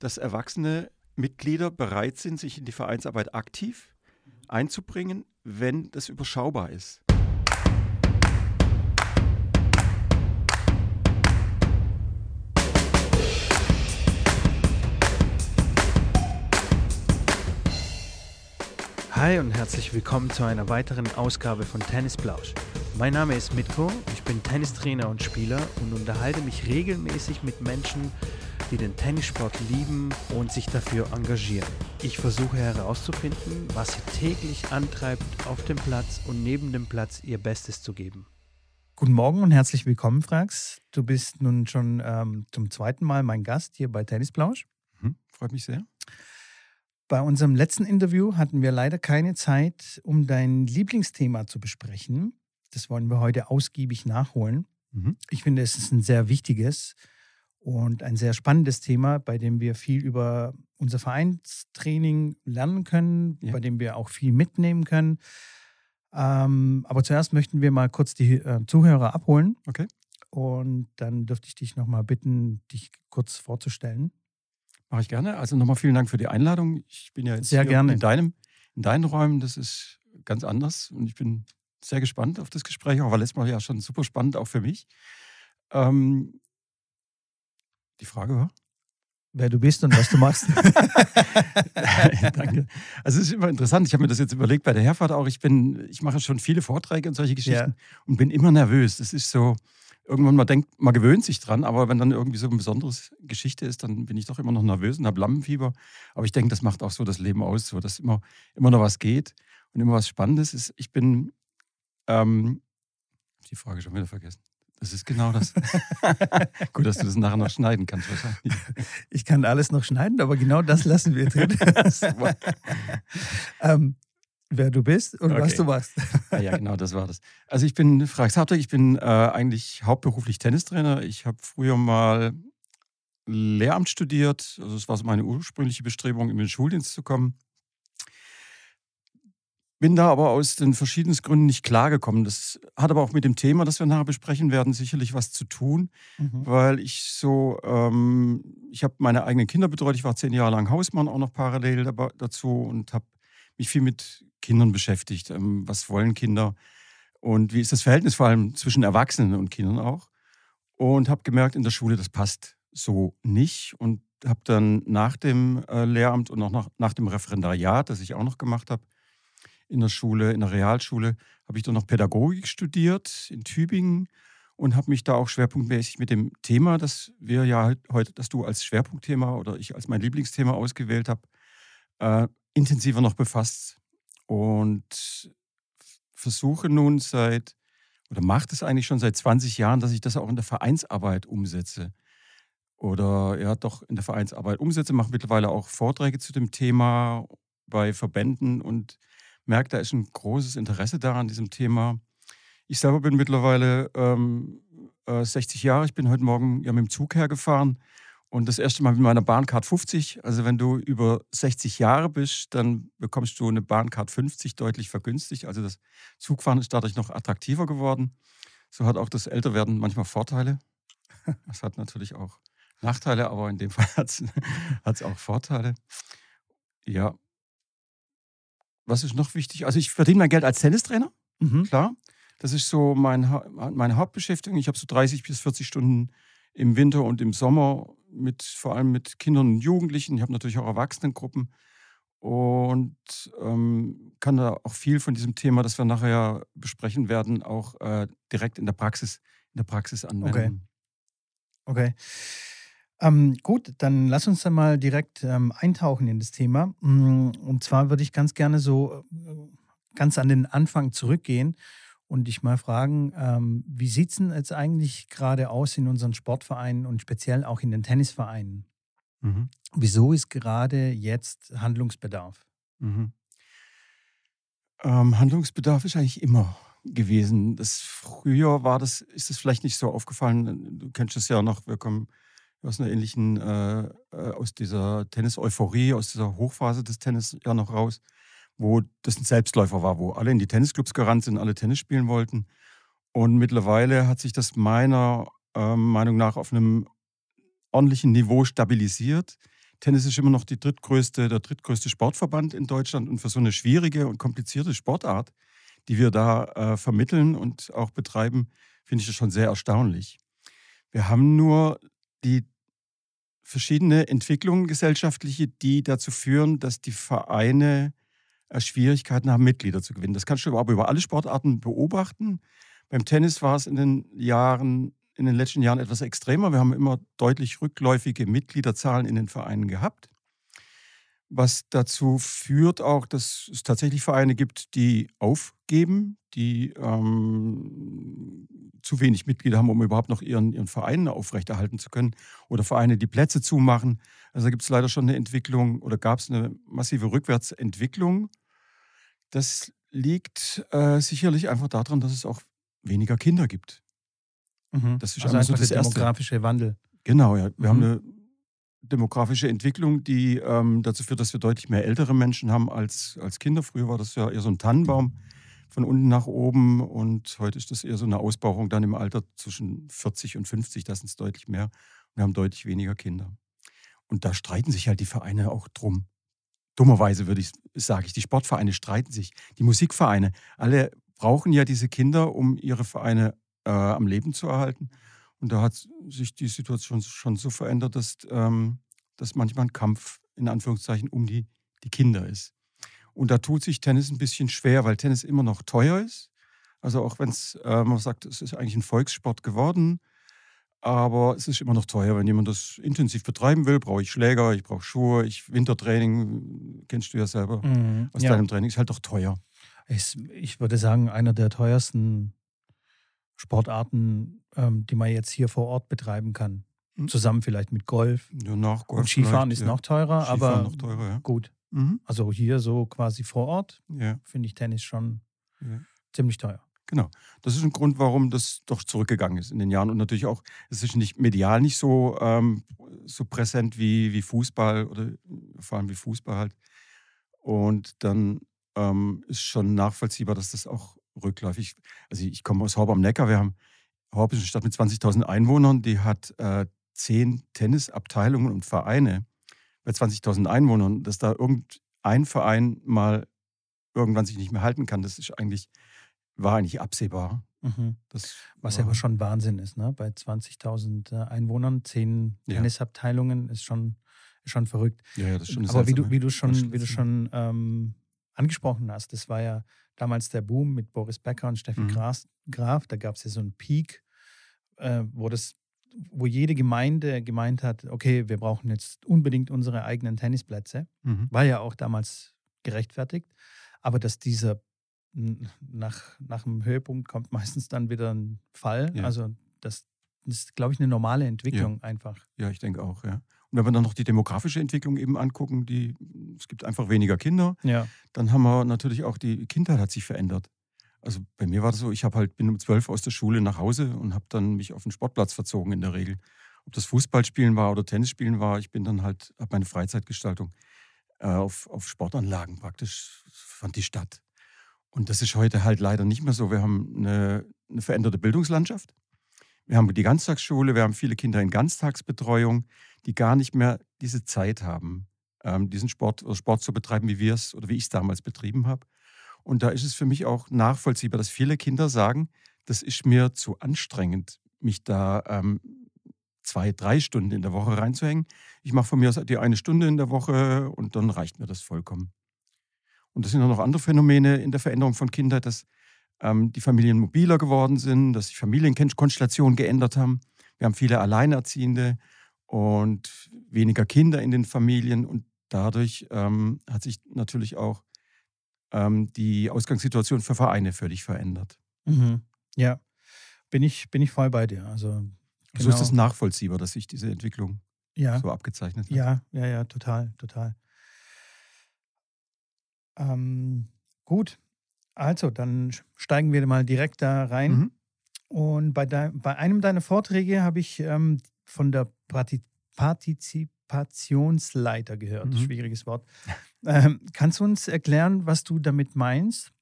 dass erwachsene Mitglieder bereit sind, sich in die Vereinsarbeit aktiv einzubringen, wenn das überschaubar ist. Hi und herzlich willkommen zu einer weiteren Ausgabe von Tennisplausch. Mein Name ist Mitko, ich bin Tennistrainer und Spieler und unterhalte mich regelmäßig mit Menschen, die den Tennissport lieben und sich dafür engagieren. Ich versuche herauszufinden, was sie täglich antreibt, auf dem Platz und neben dem Platz ihr Bestes zu geben. Guten Morgen und herzlich willkommen, Frax. Du bist nun schon ähm, zum zweiten Mal mein Gast hier bei Tennisplausch. Mhm, freut mich sehr. Bei unserem letzten Interview hatten wir leider keine Zeit, um dein Lieblingsthema zu besprechen. Das wollen wir heute ausgiebig nachholen. Mhm. Ich finde, es ist ein sehr wichtiges und ein sehr spannendes Thema, bei dem wir viel über unser Vereinstraining lernen können, ja. bei dem wir auch viel mitnehmen können. Ähm, aber zuerst möchten wir mal kurz die äh, Zuhörer abholen. Okay. Und dann dürfte ich dich nochmal bitten, dich kurz vorzustellen. Mache ich gerne. Also nochmal vielen Dank für die Einladung. Ich bin ja jetzt sehr gerne. in deinem, in deinen Räumen. Das ist ganz anders und ich bin sehr gespannt auf das Gespräch. Auch war letztes Mal ja schon super spannend, auch für mich. Ähm, die Frage war? Wer du bist und was du machst. Danke. Also es ist immer interessant. Ich habe mir das jetzt überlegt bei der Herfahrt auch. Ich bin, ich mache schon viele Vorträge und solche Geschichten ja. und bin immer nervös. Das ist so, irgendwann mal denkt, man gewöhnt sich dran, aber wenn dann irgendwie so eine besondere Geschichte ist, dann bin ich doch immer noch nervös und habe Lampenfieber. Aber ich denke, das macht auch so das Leben aus, so dass immer, immer noch was geht und immer was Spannendes ist. Ich bin, ähm, die Frage schon wieder vergessen. Das ist genau das. Gut, dass du das nachher noch schneiden kannst wahrscheinlich. Ich kann alles noch schneiden, aber genau das lassen wir drin. ähm, wer du bist und okay. was du machst. Ja, ja, genau, das war das. Also ich bin Frank Sartre, ich bin äh, eigentlich hauptberuflich Tennistrainer. Ich habe früher mal Lehramt studiert. Also es war so meine ursprüngliche Bestrebung, in den Schuldienst zu kommen. Bin da aber aus den verschiedensten Gründen nicht klargekommen. Das hat aber auch mit dem Thema, das wir nachher besprechen werden, sicherlich was zu tun, mhm. weil ich so, ähm, ich habe meine eigenen Kinder betreut. Ich war zehn Jahre lang Hausmann auch noch parallel dazu und habe mich viel mit Kindern beschäftigt. Ähm, was wollen Kinder? Und wie ist das Verhältnis vor allem zwischen Erwachsenen und Kindern auch? Und habe gemerkt, in der Schule, das passt so nicht. Und habe dann nach dem äh, Lehramt und auch nach, nach dem Referendariat, das ich auch noch gemacht habe, in der Schule, in der Realschule, habe ich dann noch Pädagogik studiert in Tübingen und habe mich da auch schwerpunktmäßig mit dem Thema, das wir ja heute, das du als Schwerpunktthema oder ich als mein Lieblingsthema ausgewählt habe, äh, intensiver noch befasst und versuche nun seit, oder mache es eigentlich schon seit 20 Jahren, dass ich das auch in der Vereinsarbeit umsetze. Oder ja, doch in der Vereinsarbeit umsetze, mache mittlerweile auch Vorträge zu dem Thema bei Verbänden und merke, da ist ein großes Interesse da an diesem Thema. Ich selber bin mittlerweile ähm, äh, 60 Jahre. Ich bin heute Morgen ja mit dem Zug hergefahren und das erste Mal mit meiner Bahncard 50. Also wenn du über 60 Jahre bist, dann bekommst du eine Bahncard 50 deutlich vergünstigt. Also das Zugfahren ist dadurch noch attraktiver geworden. So hat auch das Älterwerden manchmal Vorteile. Das hat natürlich auch Nachteile, aber in dem Fall hat es auch Vorteile. Ja. Was ist noch wichtig? Also ich verdiene mein Geld als Tennistrainer, mhm. klar. Das ist so mein, meine Hauptbeschäftigung. Ich habe so 30 bis 40 Stunden im Winter und im Sommer mit vor allem mit Kindern und Jugendlichen. Ich habe natürlich auch Erwachsenengruppen und ähm, kann da auch viel von diesem Thema, das wir nachher besprechen werden, auch äh, direkt in der Praxis, in der Praxis anwenden. Okay. okay. Ähm, gut, dann lass uns dann mal direkt ähm, eintauchen in das Thema. Mm, und zwar würde ich ganz gerne so äh, ganz an den Anfang zurückgehen und dich mal fragen, ähm, wie sieht es denn jetzt eigentlich gerade aus in unseren Sportvereinen und speziell auch in den Tennisvereinen? Mhm. Wieso ist gerade jetzt Handlungsbedarf? Mhm. Ähm, Handlungsbedarf ist eigentlich immer gewesen. Das früher war das, ist das vielleicht nicht so aufgefallen. Du kennst es ja noch, wir kommen aus einer ähnlichen, äh, äh aus dieser Tennis-Euphorie, aus dieser Hochphase des Tennis ja noch raus wo das ein Selbstläufer war, wo alle in die Tennisclubs gerannt sind, alle Tennis spielen wollten. Und mittlerweile hat sich das meiner äh, Meinung nach auf einem ordentlichen Niveau stabilisiert. Tennis ist immer noch die drittgrößte, der drittgrößte Sportverband in Deutschland und für so eine schwierige und komplizierte Sportart, die wir da äh, vermitteln und auch betreiben, finde ich das schon sehr erstaunlich. Wir haben nur die verschiedene Entwicklungen gesellschaftliche, die dazu führen, dass die Vereine äh, Schwierigkeiten haben, Mitglieder zu gewinnen. Das kannst du aber über alle Sportarten beobachten. Beim Tennis war es in den Jahren, in den letzten Jahren etwas extremer. Wir haben immer deutlich rückläufige Mitgliederzahlen in den Vereinen gehabt. Was dazu führt auch, dass es tatsächlich Vereine gibt, die aufgeben, die ähm, zu wenig Mitglieder haben, um überhaupt noch ihren, ihren Verein aufrechterhalten zu können. Oder Vereine, die Plätze zumachen. Also da gibt es leider schon eine Entwicklung oder gab es eine massive Rückwärtsentwicklung. Das liegt äh, sicherlich einfach daran, dass es auch weniger Kinder gibt. Mhm. Das ist also einfach so das der demografische. Wandel. Genau, ja. Wir mhm. haben eine demografische Entwicklung, die ähm, dazu führt, dass wir deutlich mehr ältere Menschen haben als, als Kinder. Früher war das ja eher so ein Tannenbaum von unten nach oben und heute ist das eher so eine Ausbauung dann im Alter zwischen 40 und 50, das sind es deutlich mehr. Wir haben deutlich weniger Kinder. Und da streiten sich halt die Vereine auch drum. Dummerweise würde ich, sage ich, die Sportvereine streiten sich, die Musikvereine, alle brauchen ja diese Kinder, um ihre Vereine äh, am Leben zu erhalten. Und da hat sich die Situation schon so verändert, dass, ähm, dass manchmal ein Kampf in Anführungszeichen um die, die Kinder ist. Und da tut sich Tennis ein bisschen schwer, weil Tennis immer noch teuer ist. Also auch wenn es, äh, man sagt, es ist eigentlich ein Volkssport geworden, aber es ist immer noch teuer. Wenn jemand das intensiv betreiben will, brauche ich Schläger, ich brauche Schuhe, ich Wintertraining, kennst du ja selber mhm, aus ja. deinem Training, ist halt doch teuer. Ich, ich würde sagen, einer der teuersten Sportarten, ähm, die man jetzt hier vor Ort betreiben kann. Mhm. Zusammen vielleicht mit Golf. Ja, nach Golf Und Skifahren ist ja. noch teurer, Skifahren aber noch teurer, ja. gut. Mhm. Also hier so quasi vor Ort finde ich Tennis schon ziemlich teuer. Genau. Das ist ein Grund, warum das doch zurückgegangen ist in den Jahren. Und natürlich auch, es ist nicht medial nicht so, ähm, so präsent wie, wie Fußball oder vor allem wie Fußball halt. Und dann ähm, ist schon nachvollziehbar, dass das auch rückläufig. Also ich komme aus Horb am Neckar. Wir haben Horb ist eine Stadt mit 20.000 Einwohnern, die hat äh, zehn Tennisabteilungen und Vereine bei 20.000 Einwohnern. Dass da irgendein Verein mal irgendwann sich nicht mehr halten kann, das ist eigentlich war eigentlich absehbar. Mhm. Was ja aber schon Wahnsinn ist, ne? Bei 20.000 äh, Einwohnern, zehn ja. Tennisabteilungen ist schon, ist schon verrückt. Ja, ja, das ist schon Aber wie du, wie du schon, wie du schon ähm, angesprochen hast, das war ja damals der Boom mit Boris Becker und Steffi mhm. Graf, Graf. Da gab es ja so einen Peak, äh, wo das wo jede Gemeinde gemeint hat, okay, wir brauchen jetzt unbedingt unsere eigenen Tennisplätze. Mhm. War ja auch damals gerechtfertigt. Aber dass dieser nach, nach dem Höhepunkt kommt meistens dann wieder ein Fall. Ja. Also das, ist, glaube ich, eine normale Entwicklung ja. einfach. Ja, ich denke auch, ja. Und wenn wir dann noch die demografische Entwicklung eben angucken, die, es gibt einfach weniger Kinder, ja. dann haben wir natürlich auch, die Kindheit hat sich verändert. Also bei mir war das so, ich habe halt, bin um zwölf aus der Schule nach Hause und habe dann mich auf den Sportplatz verzogen in der Regel. Ob das Fußballspielen war oder Tennisspielen war, ich bin dann halt, habe meine Freizeitgestaltung äh, auf, auf Sportanlagen praktisch, fand die Stadt. Und das ist heute halt leider nicht mehr so. Wir haben eine, eine veränderte Bildungslandschaft. Wir haben die Ganztagsschule, wir haben viele Kinder in Ganztagsbetreuung, die gar nicht mehr diese Zeit haben, ähm, diesen Sport, Sport zu betreiben, wie wir es oder wie ich es damals betrieben habe. Und da ist es für mich auch nachvollziehbar, dass viele Kinder sagen, das ist mir zu anstrengend, mich da ähm, zwei, drei Stunden in der Woche reinzuhängen. Ich mache von mir aus die eine Stunde in der Woche und dann reicht mir das vollkommen. Und das sind auch noch andere Phänomene in der Veränderung von Kindheit, dass ähm, die Familien mobiler geworden sind, dass sich Familienkonstellationen geändert haben. Wir haben viele Alleinerziehende und weniger Kinder in den Familien. Und dadurch ähm, hat sich natürlich auch ähm, die Ausgangssituation für Vereine völlig verändert. Mhm. Ja, bin ich, bin ich voll bei dir. Also, genau. So ist es nachvollziehbar, dass sich diese Entwicklung ja. so abgezeichnet hat. Ja, ja, ja, total, total. Ähm, gut, also dann steigen wir mal direkt da rein. Mhm. Und bei, de, bei einem deiner Vorträge habe ich ähm, von der Parti Partizipationsleiter gehört. Mhm. Schwieriges Wort. Ähm, kannst du uns erklären, was du damit meinst?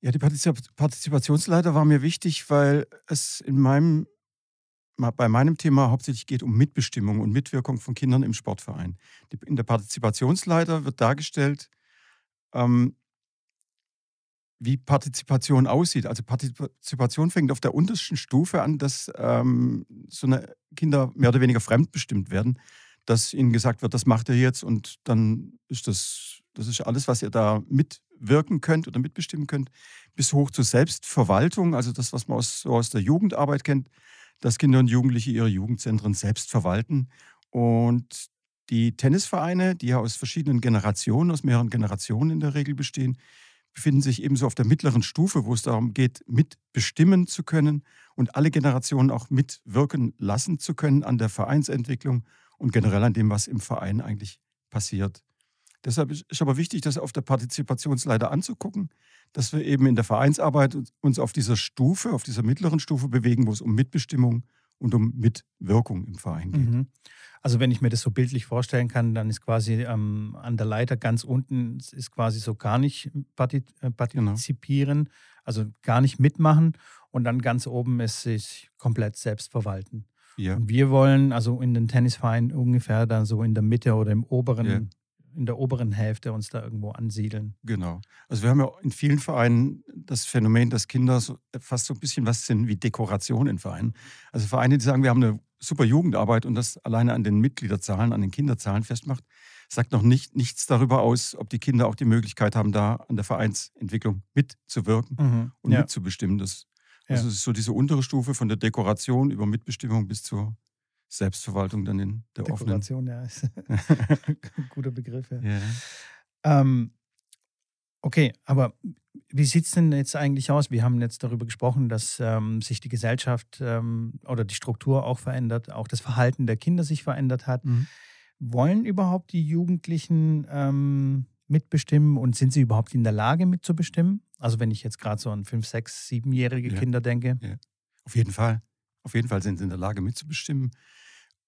Ja, die Partizip Partizipationsleiter war mir wichtig, weil es in meinem bei meinem Thema hauptsächlich geht um Mitbestimmung und Mitwirkung von Kindern im Sportverein. In der Partizipationsleiter wird dargestellt, ähm, wie Partizipation aussieht. Also Partizipation fängt auf der untersten Stufe an, dass ähm, so eine Kinder mehr oder weniger fremdbestimmt werden, dass ihnen gesagt wird, das macht ihr jetzt und dann ist das, das ist alles, was ihr da mitwirken könnt oder mitbestimmen könnt, bis hoch zur Selbstverwaltung, also das, was man aus, so aus der Jugendarbeit kennt, dass Kinder und Jugendliche ihre Jugendzentren selbst verwalten. Und die Tennisvereine, die ja aus verschiedenen Generationen, aus mehreren Generationen in der Regel bestehen, befinden sich ebenso auf der mittleren Stufe, wo es darum geht, mitbestimmen zu können und alle Generationen auch mitwirken lassen zu können an der Vereinsentwicklung und generell an dem, was im Verein eigentlich passiert. Deshalb ist aber wichtig, das auf der Partizipationsleiter anzugucken, dass wir eben in der Vereinsarbeit uns auf dieser Stufe, auf dieser mittleren Stufe bewegen, wo es um Mitbestimmung und um Mitwirkung im Verein geht. Mhm. Also wenn ich mir das so bildlich vorstellen kann, dann ist quasi ähm, an der Leiter ganz unten ist quasi so gar nicht äh, genau. partizipieren, genau. also gar nicht mitmachen und dann ganz oben ist sich komplett selbst verwalten. Ja. Und wir wollen also in den Tennisverein ungefähr dann so in der Mitte oder im oberen in der oberen Hälfte uns da irgendwo ansiedeln. Genau. Also wir haben ja in vielen Vereinen das Phänomen, dass Kinder so, fast so ein bisschen was sind wie Dekoration in Vereinen. Also Vereine, die sagen, wir haben eine super Jugendarbeit und das alleine an den Mitgliederzahlen, an den Kinderzahlen festmacht, sagt noch nicht, nichts darüber aus, ob die Kinder auch die Möglichkeit haben, da an der Vereinsentwicklung mitzuwirken mhm. und ja. mitzubestimmen. Das, also ja. ist so diese untere Stufe von der Dekoration über Mitbestimmung bis zur Selbstverwaltung dann in der Dekoration, offenen. ja, ist ein guter Begriff. Ja. ja. Ähm, okay, aber wie sieht es denn jetzt eigentlich aus? Wir haben jetzt darüber gesprochen, dass ähm, sich die Gesellschaft ähm, oder die Struktur auch verändert, auch das Verhalten der Kinder sich verändert hat. Mhm. Wollen überhaupt die Jugendlichen ähm, mitbestimmen und sind sie überhaupt in der Lage mitzubestimmen? Also wenn ich jetzt gerade so an fünf, sechs, siebenjährige ja. Kinder denke. Ja. Auf jeden Fall. Auf jeden Fall sind sie in der Lage mitzubestimmen.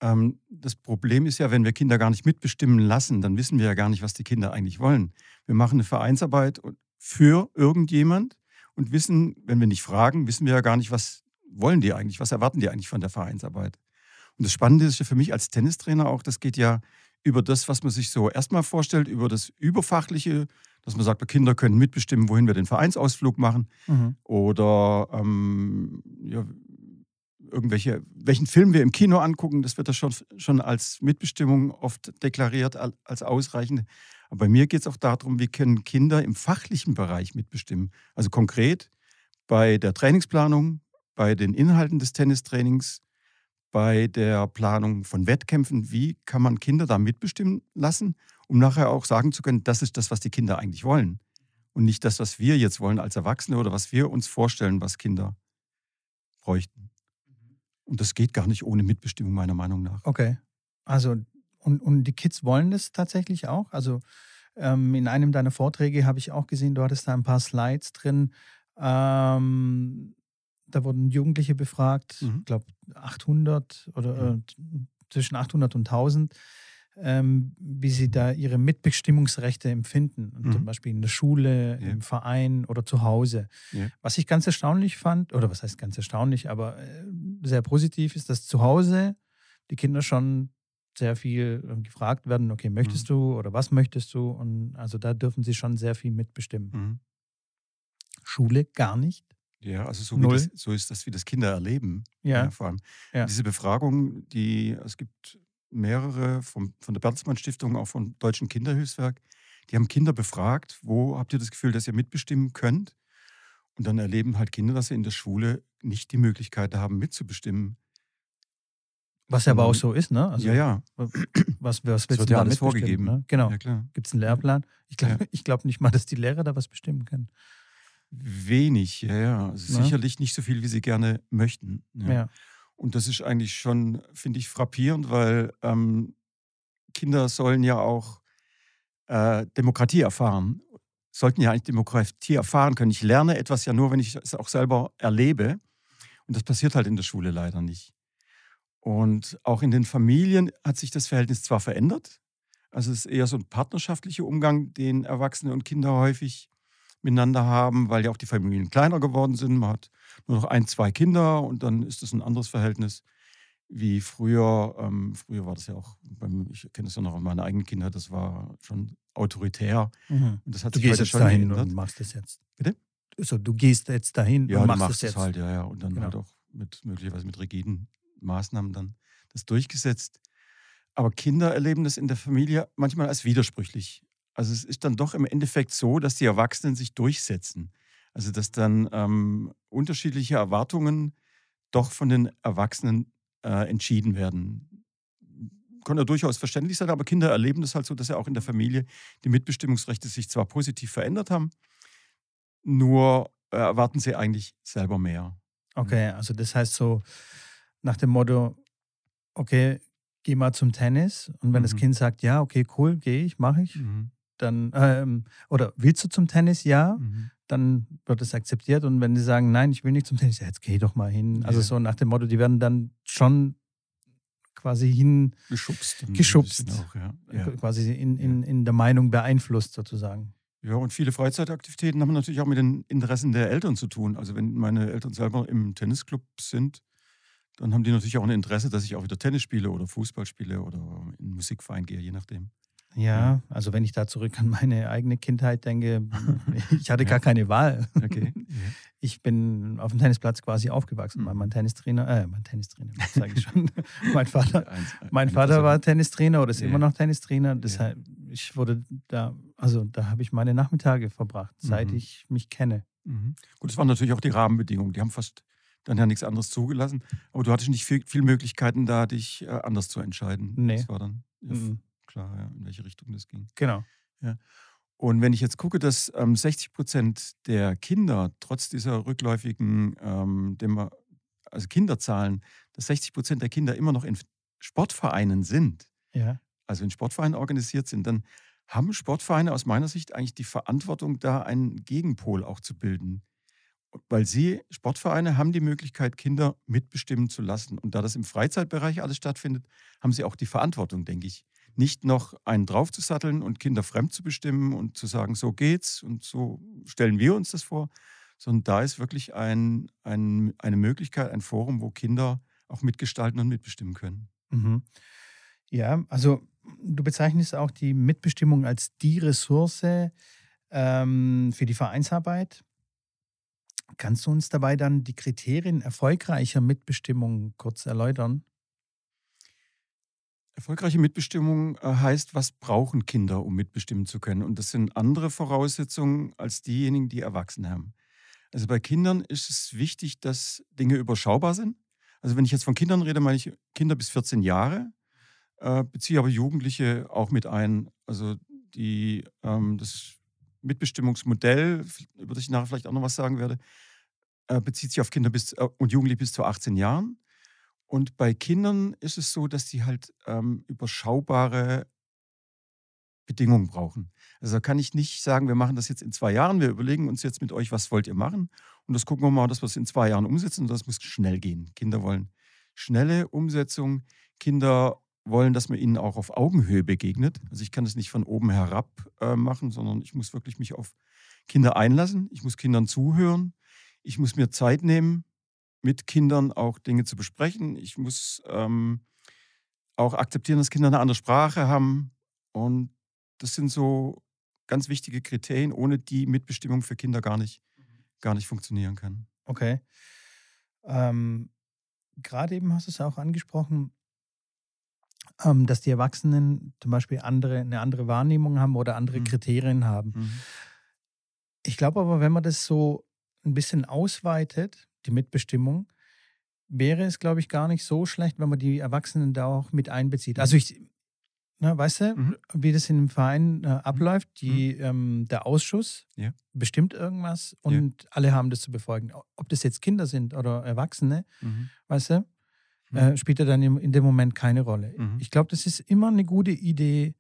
Ähm, das Problem ist ja, wenn wir Kinder gar nicht mitbestimmen lassen, dann wissen wir ja gar nicht, was die Kinder eigentlich wollen. Wir machen eine Vereinsarbeit für irgendjemand und wissen, wenn wir nicht fragen, wissen wir ja gar nicht, was wollen die eigentlich, was erwarten die eigentlich von der Vereinsarbeit. Und das Spannende ist ja für mich als Tennistrainer auch, das geht ja über das, was man sich so erstmal vorstellt, über das Überfachliche, dass man sagt, Kinder können mitbestimmen, wohin wir den Vereinsausflug machen. Mhm. Oder ähm, ja, irgendwelche, welchen Film wir im Kino angucken, das wird da schon, schon als Mitbestimmung oft deklariert, als ausreichend. Aber bei mir geht es auch darum, wie können Kinder im fachlichen Bereich mitbestimmen. Also konkret bei der Trainingsplanung, bei den Inhalten des Tennistrainings, bei der Planung von Wettkämpfen. Wie kann man Kinder da mitbestimmen lassen, um nachher auch sagen zu können, das ist das, was die Kinder eigentlich wollen. Und nicht das, was wir jetzt wollen als Erwachsene oder was wir uns vorstellen, was Kinder bräuchten. Und das geht gar nicht ohne Mitbestimmung, meiner Meinung nach. Okay. Also, und, und die Kids wollen das tatsächlich auch? Also, ähm, in einem deiner Vorträge habe ich auch gesehen, du hattest da ein paar Slides drin. Ähm, da wurden Jugendliche befragt, mhm. ich glaube 800 oder mhm. äh, zwischen 800 und 1000 ähm, wie sie da ihre Mitbestimmungsrechte empfinden. Mhm. Zum Beispiel in der Schule, ja. im Verein oder zu Hause. Ja. Was ich ganz erstaunlich fand, oder was heißt ganz erstaunlich, aber äh, sehr positiv ist, dass zu Hause die Kinder schon sehr viel äh, gefragt werden, okay, möchtest mhm. du oder was möchtest du? Und also da dürfen sie schon sehr viel mitbestimmen. Mhm. Schule gar nicht. Ja, also so, das, so, ist das, wie das Kinder erleben. Ja. ja vor allem. Ja. Diese Befragung, die, es gibt mehrere vom, von der Bertelsmann Stiftung, auch vom Deutschen Kinderhilfswerk, die haben Kinder befragt, wo habt ihr das Gefühl, dass ihr mitbestimmen könnt? Und dann erleben halt Kinder, dass sie in der Schule nicht die Möglichkeit haben, mitzubestimmen. Was ja aber auch so ist, ne? Also, ja, ja. Was, was willst das wird ja alles vorgegeben. Ne? Genau. Ja, Gibt es einen Lehrplan? Ich glaube ja. glaub nicht mal, dass die Lehrer da was bestimmen können. Wenig, ja, ja. Also sicherlich nicht so viel, wie sie gerne möchten. Ja. ja. Und das ist eigentlich schon, finde ich, frappierend, weil ähm, Kinder sollen ja auch äh, Demokratie erfahren, sollten ja eigentlich Demokratie erfahren können. Ich lerne etwas ja nur, wenn ich es auch selber erlebe. Und das passiert halt in der Schule leider nicht. Und auch in den Familien hat sich das Verhältnis zwar verändert, also es ist eher so ein partnerschaftlicher Umgang, den Erwachsene und Kinder häufig miteinander haben, weil ja auch die Familien kleiner geworden sind. Man hat nur noch ein, zwei Kinder und dann ist das ein anderes Verhältnis. wie früher, ähm, früher war das ja auch, beim, ich kenne das ja noch in meiner eigenen Kindheit, das war schon autoritär. Mhm. Und das hat du sich gehst jetzt dahin geändert. und machst das jetzt. Bitte? So, du gehst jetzt dahin ja, und machst, machst es jetzt. halt, ja, ja. Und dann genau. halt auch mit möglicherweise mit rigiden Maßnahmen dann das durchgesetzt. Aber Kinder erleben das in der Familie manchmal als widersprüchlich. Also es ist dann doch im Endeffekt so, dass die Erwachsenen sich durchsetzen. Also dass dann ähm, unterschiedliche Erwartungen doch von den Erwachsenen äh, entschieden werden. Kann ja durchaus verständlich sein, aber Kinder erleben das halt so, dass ja auch in der Familie die Mitbestimmungsrechte sich zwar positiv verändert haben, nur äh, erwarten sie eigentlich selber mehr. Okay, also das heißt so nach dem Motto, okay, geh mal zum Tennis und wenn mhm. das Kind sagt, ja, okay, cool, gehe ich, mache ich, mhm. dann, ähm, oder willst du zum Tennis? Ja, mhm. Dann wird es akzeptiert und wenn die sagen, nein, ich will nicht zum Tennis, ja, jetzt geh doch mal hin. Also so nach dem Motto, die werden dann schon quasi hin geschubst, geschubst auch, ja. Ja. quasi in, in, in der Meinung beeinflusst sozusagen. Ja, und viele Freizeitaktivitäten haben natürlich auch mit den Interessen der Eltern zu tun. Also wenn meine Eltern selber im Tennisclub sind, dann haben die natürlich auch ein Interesse, dass ich auch wieder Tennis spiele oder Fußball spiele oder in einen Musikverein gehe, je nachdem. Ja, also wenn ich da zurück an meine eigene Kindheit denke, ich hatte gar keine Wahl. Okay. Ich bin auf dem Tennisplatz quasi aufgewachsen, weil mein Tennistrainer, äh, mein Tennistrainer, sage ich schon, mein Vater, mein Vater war Tennistrainer oder ist immer noch Tennistrainer. Deshalb, ich wurde da, also da habe ich meine Nachmittage verbracht, seit mhm. ich mich kenne. Mhm. Gut, es waren natürlich auch die Rahmenbedingungen. Die haben fast dann ja nichts anderes zugelassen. Aber du hattest nicht viel, viel Möglichkeiten, da dich äh, anders zu entscheiden. Nee. Das war dann ja, mhm. Klar, ja, in welche Richtung das ging. Genau. Ja. Und wenn ich jetzt gucke, dass ähm, 60 Prozent der Kinder trotz dieser rückläufigen ähm, dem, also Kinderzahlen, dass 60 Prozent der Kinder immer noch in Sportvereinen sind, ja. also in Sportvereinen organisiert sind, dann haben Sportvereine aus meiner Sicht eigentlich die Verantwortung, da einen Gegenpol auch zu bilden weil sie, Sportvereine, haben die Möglichkeit, Kinder mitbestimmen zu lassen. Und da das im Freizeitbereich alles stattfindet, haben sie auch die Verantwortung, denke ich, nicht noch einen draufzusatteln und Kinder fremd zu bestimmen und zu sagen, so geht's und so stellen wir uns das vor, sondern da ist wirklich ein, ein, eine Möglichkeit, ein Forum, wo Kinder auch mitgestalten und mitbestimmen können. Mhm. Ja, also du bezeichnest auch die Mitbestimmung als die Ressource ähm, für die Vereinsarbeit. Kannst du uns dabei dann die Kriterien erfolgreicher Mitbestimmung kurz erläutern? Erfolgreiche Mitbestimmung äh, heißt, was brauchen Kinder, um mitbestimmen zu können? Und das sind andere Voraussetzungen als diejenigen, die Erwachsene haben. Also bei Kindern ist es wichtig, dass Dinge überschaubar sind. Also wenn ich jetzt von Kindern rede, meine ich Kinder bis 14 Jahre, äh, beziehe aber Jugendliche auch mit ein. Also die, ähm, das Mitbestimmungsmodell, über das ich nachher vielleicht auch noch was sagen werde, äh, bezieht sich auf Kinder bis, und Jugendliche bis zu 18 Jahren. Und bei Kindern ist es so, dass die halt ähm, überschaubare Bedingungen brauchen. Also da kann ich nicht sagen, wir machen das jetzt in zwei Jahren, wir überlegen uns jetzt mit euch, was wollt ihr machen? Und das gucken wir mal, dass wir es in zwei Jahren umsetzen. Und das muss schnell gehen. Kinder wollen schnelle Umsetzung. Kinder wollen, dass man ihnen auch auf Augenhöhe begegnet. Also ich kann das nicht von oben herab äh, machen, sondern ich muss wirklich mich auf Kinder einlassen. Ich muss Kindern zuhören. Ich muss mir Zeit nehmen, mit Kindern auch Dinge zu besprechen. Ich muss ähm, auch akzeptieren, dass Kinder eine andere Sprache haben. Und das sind so ganz wichtige Kriterien, ohne die Mitbestimmung für Kinder gar nicht, gar nicht funktionieren kann. Okay. Ähm, Gerade eben hast du es auch angesprochen, ähm, dass die Erwachsenen zum Beispiel andere, eine andere Wahrnehmung haben oder andere mhm. Kriterien haben. Mhm. Ich glaube aber, wenn man das so ein bisschen ausweitet, die Mitbestimmung, wäre es, glaube ich, gar nicht so schlecht, wenn man die Erwachsenen da auch mit einbezieht. Also ich, na, weißt du, mhm. wie das in einem Verein äh, mhm. abläuft? Die, mhm. ähm, der Ausschuss ja. bestimmt irgendwas und ja. alle haben das zu befolgen. Ob das jetzt Kinder sind oder Erwachsene, mhm. weißt du? mhm. äh, spielt er dann in dem Moment keine Rolle. Mhm. Ich glaube, das ist immer eine gute Idee,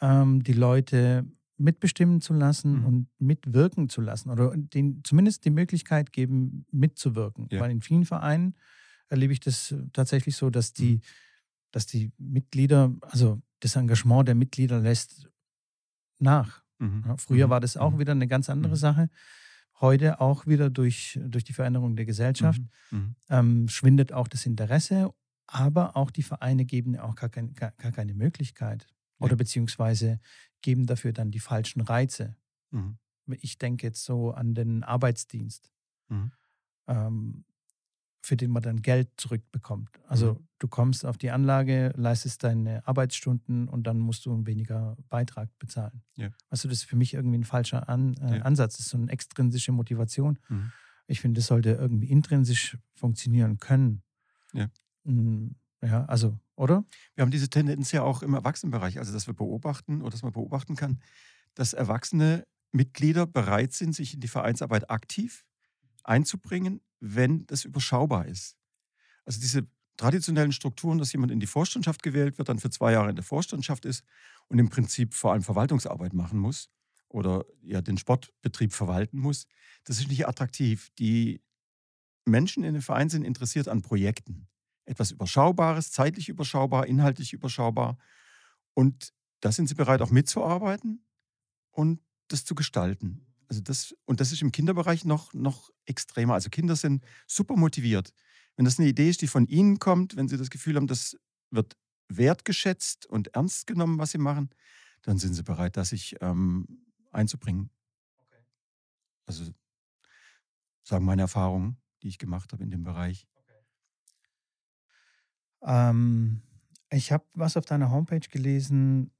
ähm, die Leute mitbestimmen zu lassen mhm. und mitwirken zu lassen oder den, zumindest die Möglichkeit geben, mitzuwirken. Ja. Weil in vielen Vereinen erlebe ich das tatsächlich so, dass die, mhm. dass die Mitglieder, also das Engagement der Mitglieder lässt nach. Mhm. Ja, früher mhm. war das auch mhm. wieder eine ganz andere Sache heute auch wieder durch, durch die Veränderung der Gesellschaft, mhm. mhm. ähm, schwindet auch das Interesse Aber auch die Vereine geben auch gar, kein, gar, gar keine Möglichkeit oder beziehungsweise geben dafür dann die falschen Reize. Mhm. Ich denke jetzt so an den Arbeitsdienst. Mhm. Ähm, für den man dann Geld zurückbekommt. Also mhm. du kommst auf die Anlage, leistest deine Arbeitsstunden und dann musst du weniger Beitrag bezahlen. Ja. Also das ist für mich irgendwie ein falscher An äh, ja. Ansatz. Das ist so eine extrinsische Motivation. Mhm. Ich finde, das sollte irgendwie intrinsisch funktionieren können. Ja. Ja, also, oder? Wir haben diese Tendenz ja auch im Erwachsenenbereich, also dass wir beobachten oder dass man beobachten kann, dass erwachsene Mitglieder bereit sind, sich in die Vereinsarbeit aktiv einzubringen, wenn das überschaubar ist. Also diese traditionellen Strukturen, dass jemand in die Vorstandschaft gewählt wird, dann für zwei Jahre in der Vorstandschaft ist und im Prinzip vor allem Verwaltungsarbeit machen muss oder ja den Sportbetrieb verwalten muss, das ist nicht attraktiv. Die Menschen in den Vereinen sind interessiert an Projekten. Etwas Überschaubares, zeitlich überschaubar, inhaltlich überschaubar. Und da sind sie bereit, auch mitzuarbeiten und das zu gestalten. Also das, und das ist im Kinderbereich noch, noch extremer. Also Kinder sind super motiviert. Wenn das eine Idee ist, die von ihnen kommt, wenn sie das Gefühl haben, das wird wertgeschätzt und ernst genommen, was sie machen, dann sind sie bereit, das sich ähm, einzubringen. Okay. Also sagen meine Erfahrungen, die ich gemacht habe in dem Bereich. Ähm, ich habe was auf deiner Homepage gelesen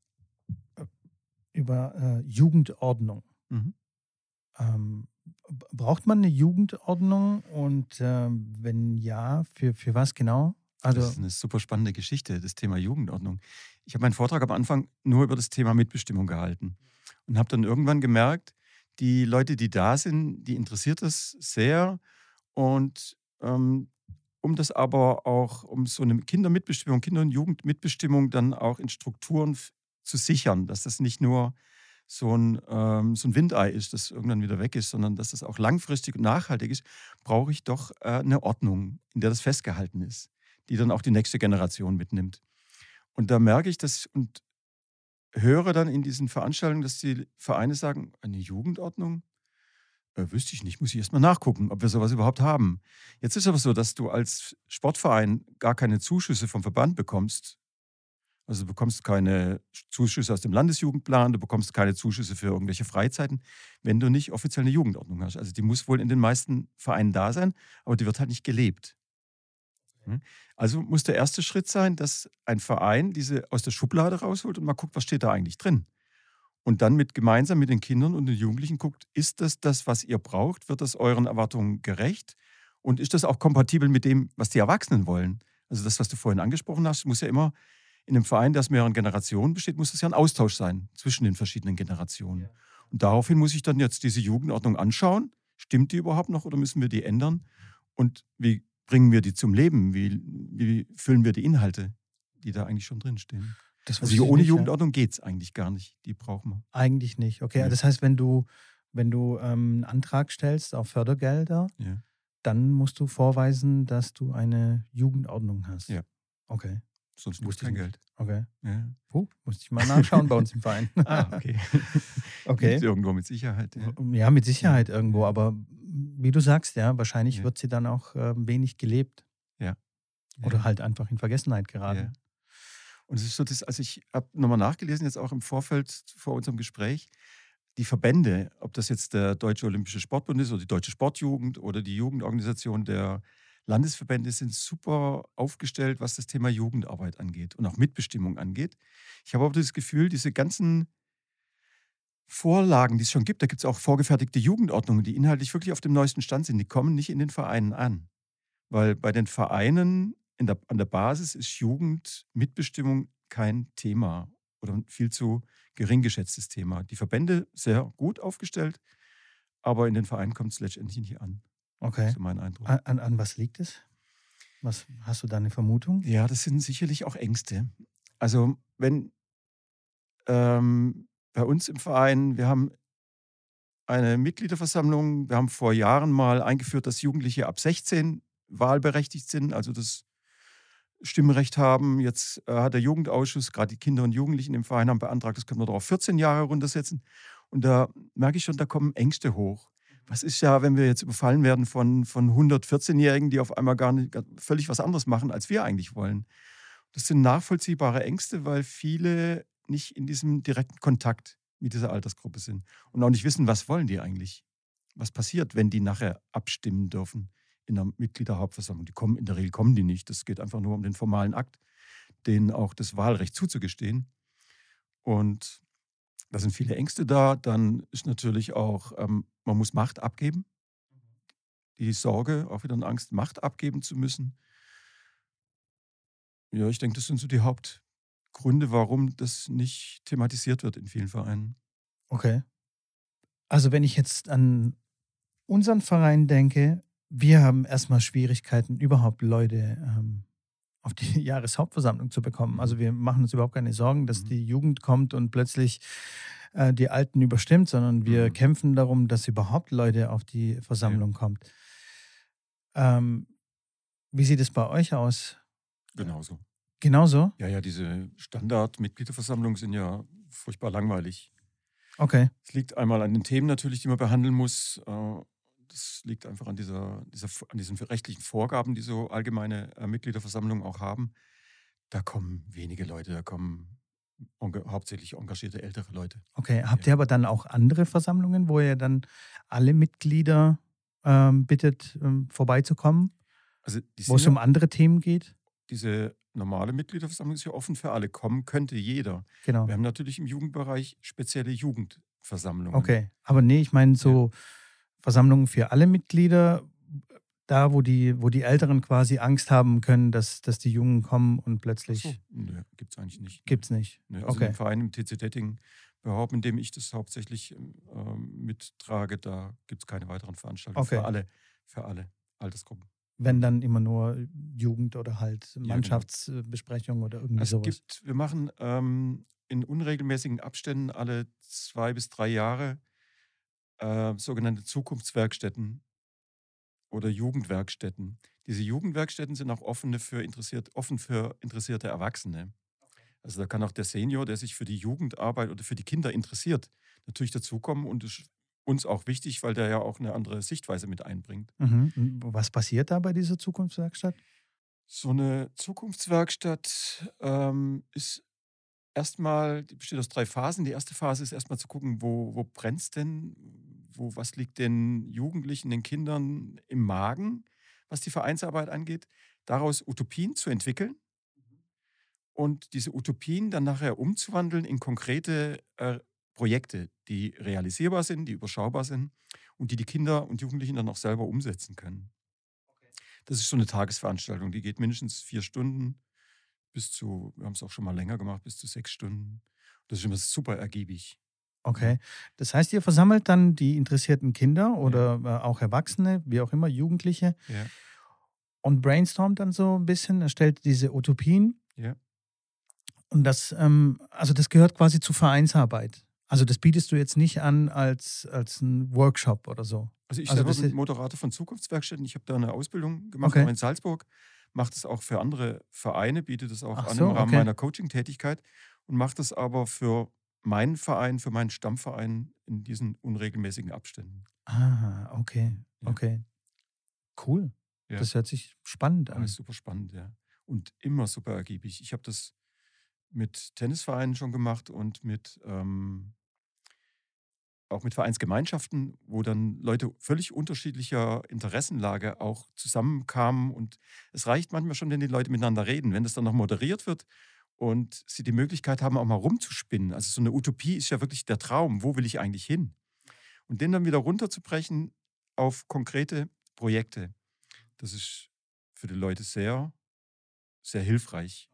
äh, über äh, Jugendordnung. Mhm. Ähm, braucht man eine Jugendordnung und äh, wenn ja, für, für was genau? Also, das ist eine super spannende Geschichte, das Thema Jugendordnung. Ich habe meinen Vortrag am Anfang nur über das Thema Mitbestimmung gehalten und habe dann irgendwann gemerkt, die Leute, die da sind, die interessiert das sehr. Und ähm, um das aber auch, um so eine Kindermitbestimmung, Kinder- und Jugendmitbestimmung dann auch in Strukturen zu sichern, dass das nicht nur so ein, ähm, so ein Windei ist, das irgendwann wieder weg ist, sondern dass das auch langfristig und nachhaltig ist, brauche ich doch äh, eine Ordnung, in der das festgehalten ist, die dann auch die nächste Generation mitnimmt. Und da merke ich das und höre dann in diesen Veranstaltungen, dass die Vereine sagen, eine Jugendordnung? Äh, wüsste ich nicht, muss ich erstmal nachgucken, ob wir sowas überhaupt haben. Jetzt ist aber so, dass du als Sportverein gar keine Zuschüsse vom Verband bekommst, also du bekommst keine Zuschüsse aus dem Landesjugendplan, du bekommst keine Zuschüsse für irgendwelche Freizeiten, wenn du nicht offiziell eine Jugendordnung hast. Also die muss wohl in den meisten Vereinen da sein, aber die wird halt nicht gelebt. Hm? Also muss der erste Schritt sein, dass ein Verein diese aus der Schublade rausholt und mal guckt, was steht da eigentlich drin. Und dann mit gemeinsam mit den Kindern und den Jugendlichen guckt, ist das das, was ihr braucht? Wird das euren Erwartungen gerecht? Und ist das auch kompatibel mit dem, was die Erwachsenen wollen? Also das, was du vorhin angesprochen hast, muss ja immer in einem Verein, der aus mehreren Generationen besteht, muss es ja ein Austausch sein zwischen den verschiedenen Generationen. Ja. Und daraufhin muss ich dann jetzt diese Jugendordnung anschauen. Stimmt die überhaupt noch oder müssen wir die ändern? Und wie bringen wir die zum Leben? Wie, wie füllen wir die Inhalte, die da eigentlich schon drinstehen? Das also ohne nicht, Jugendordnung ja. geht es eigentlich gar nicht. Die brauchen wir. Eigentlich nicht. Okay, ja. das heißt, wenn du, wenn du ähm, einen Antrag stellst auf Fördergelder, ja. dann musst du vorweisen, dass du eine Jugendordnung hast. Ja. Okay. Sonst wusste kein Geld. Okay. Ja. Puh, musste ich mal nachschauen bei uns im Verein. ah, okay. okay. Gibt's irgendwo mit Sicherheit. Ja, ja mit Sicherheit irgendwo, aber wie du sagst, ja, wahrscheinlich ja. wird sie dann auch äh, wenig gelebt. Ja. Oder halt einfach in Vergessenheit geraten. Und es ist so, dass, also ich habe nochmal nachgelesen, jetzt auch im Vorfeld vor unserem Gespräch, die Verbände, ob das jetzt der Deutsche Olympische Sportbund ist oder die Deutsche Sportjugend oder die Jugendorganisation der Landesverbände sind super aufgestellt, was das Thema Jugendarbeit angeht und auch Mitbestimmung angeht. Ich habe aber das Gefühl, diese ganzen Vorlagen, die es schon gibt, da gibt es auch vorgefertigte Jugendordnungen, die inhaltlich wirklich auf dem neuesten Stand sind, die kommen nicht in den Vereinen an. Weil bei den Vereinen der, an der Basis ist Jugendmitbestimmung kein Thema oder ein viel zu gering geschätztes Thema. Die Verbände sehr gut aufgestellt, aber in den Vereinen kommt es letztendlich nicht an. Okay. Das ist mein Eindruck. An, an was liegt es? Was, hast du da eine Vermutung? Ja, das sind sicherlich auch Ängste. Also wenn ähm, bei uns im Verein, wir haben eine Mitgliederversammlung, wir haben vor Jahren mal eingeführt, dass Jugendliche ab 16 wahlberechtigt sind, also das Stimmrecht haben. Jetzt äh, hat der Jugendausschuss, gerade die Kinder und Jugendlichen im Verein haben beantragt, das können wir doch auf 14 Jahre runtersetzen. Und da merke ich schon, da kommen Ängste hoch was ist ja, wenn wir jetzt überfallen werden von, von 114-Jährigen, die auf einmal gar nicht völlig was anderes machen, als wir eigentlich wollen? Das sind nachvollziehbare Ängste, weil viele nicht in diesem direkten Kontakt mit dieser Altersgruppe sind und auch nicht wissen, was wollen die eigentlich? Was passiert, wenn die nachher abstimmen dürfen in einer Mitgliederhauptversammlung? Die kommen, in der Regel kommen die nicht. Das geht einfach nur um den formalen Akt, denen auch das Wahlrecht zuzugestehen. Und da sind viele Ängste da. Dann ist natürlich auch, ähm, man muss Macht abgeben. Die Sorge, auch wieder eine Angst, Macht abgeben zu müssen. Ja, ich denke, das sind so die Hauptgründe, warum das nicht thematisiert wird in vielen Vereinen. Okay. Also wenn ich jetzt an unseren Verein denke, wir haben erstmal Schwierigkeiten, überhaupt Leute ähm, auf die Jahreshauptversammlung zu bekommen. Also wir machen uns überhaupt keine Sorgen, dass mhm. die Jugend kommt und plötzlich äh, die Alten überstimmt, sondern wir mhm. kämpfen darum, dass überhaupt Leute auf die Versammlung ja. kommt. Ähm, wie sieht es bei euch aus? Genauso. Genauso? Ja, ja, diese Standard-Mitgliederversammlungen sind ja furchtbar langweilig. Okay. Es liegt einmal an den Themen natürlich, die man behandeln muss. Äh, das liegt einfach an, dieser, dieser, an diesen rechtlichen Vorgaben, die so allgemeine äh, Mitgliederversammlungen auch haben. Da kommen wenige Leute, da kommen hauptsächlich engagierte ältere Leute. Okay, habt ihr aber dann auch andere Versammlungen, wo ihr dann alle Mitglieder ähm, bittet, ähm, vorbeizukommen? Also wo es um andere Themen geht? Diese normale Mitgliederversammlung ist ja offen für alle. Kommen könnte jeder. Genau. Wir haben natürlich im Jugendbereich spezielle Jugendversammlungen. Okay, aber nee, ich meine so ja. Versammlungen für alle Mitglieder, da wo die, wo die Älteren quasi Angst haben können, dass, dass die Jungen kommen und plötzlich. So. Nö, gibt es eigentlich nicht. Gibt es nicht. Nö, also okay. im Verein im TC Detting behaupten, in dem ich das hauptsächlich äh, mittrage, da gibt es keine weiteren Veranstaltungen okay. für alle, für alle Altersgruppen wenn dann immer nur Jugend oder halt Mannschaftsbesprechung oder irgendwie es sowas. Gibt, wir machen ähm, in unregelmäßigen Abständen alle zwei bis drei Jahre äh, sogenannte Zukunftswerkstätten oder Jugendwerkstätten. Diese Jugendwerkstätten sind auch offene für interessiert, offen für interessierte Erwachsene. Also da kann auch der Senior, der sich für die Jugendarbeit oder für die Kinder interessiert, natürlich dazukommen und uns auch wichtig, weil der ja auch eine andere Sichtweise mit einbringt. Mhm. Was passiert da bei dieser Zukunftswerkstatt? So eine Zukunftswerkstatt ähm, ist erstmal, die besteht aus drei Phasen. Die erste Phase ist erstmal zu gucken, wo, wo brennt es denn? Wo, was liegt den Jugendlichen, den Kindern im Magen, was die Vereinsarbeit angeht? Daraus Utopien zu entwickeln und diese Utopien dann nachher umzuwandeln in konkrete äh, Projekte, die realisierbar sind, die überschaubar sind und die die Kinder und Jugendlichen dann auch selber umsetzen können. Das ist so eine Tagesveranstaltung, die geht mindestens vier Stunden bis zu, wir haben es auch schon mal länger gemacht, bis zu sechs Stunden. Das ist immer super ergiebig. Okay. Das heißt, ihr versammelt dann die interessierten Kinder oder ja. Äh, auch Erwachsene, wie auch immer, Jugendliche ja. und brainstormt dann so ein bisschen, erstellt diese Utopien. Ja. Und das, ähm, also das gehört quasi zur Vereinsarbeit. Also das bietest du jetzt nicht an als, als ein Workshop oder so. Also ich also selber bin Moderator von Zukunftswerkstätten. Ich habe da eine Ausbildung gemacht okay. in Salzburg, mache das auch für andere Vereine, biete das auch Ach an so, im Rahmen okay. meiner Coaching-Tätigkeit und mache das aber für meinen Verein, für meinen Stammverein in diesen unregelmäßigen Abständen. Ah, okay, ja. okay. Cool. Ja. Das hört sich spannend an. Ja, super spannend, ja. Und immer super ergiebig. Ich habe das mit Tennisvereinen schon gemacht und mit ähm, auch mit Vereinsgemeinschaften, wo dann Leute völlig unterschiedlicher Interessenlage auch zusammenkamen. Und es reicht manchmal schon, wenn die Leute miteinander reden. Wenn das dann noch moderiert wird und sie die Möglichkeit haben, auch mal rumzuspinnen. Also so eine Utopie ist ja wirklich der Traum. Wo will ich eigentlich hin? Und den dann wieder runterzubrechen auf konkrete Projekte, das ist für die Leute sehr, sehr hilfreich.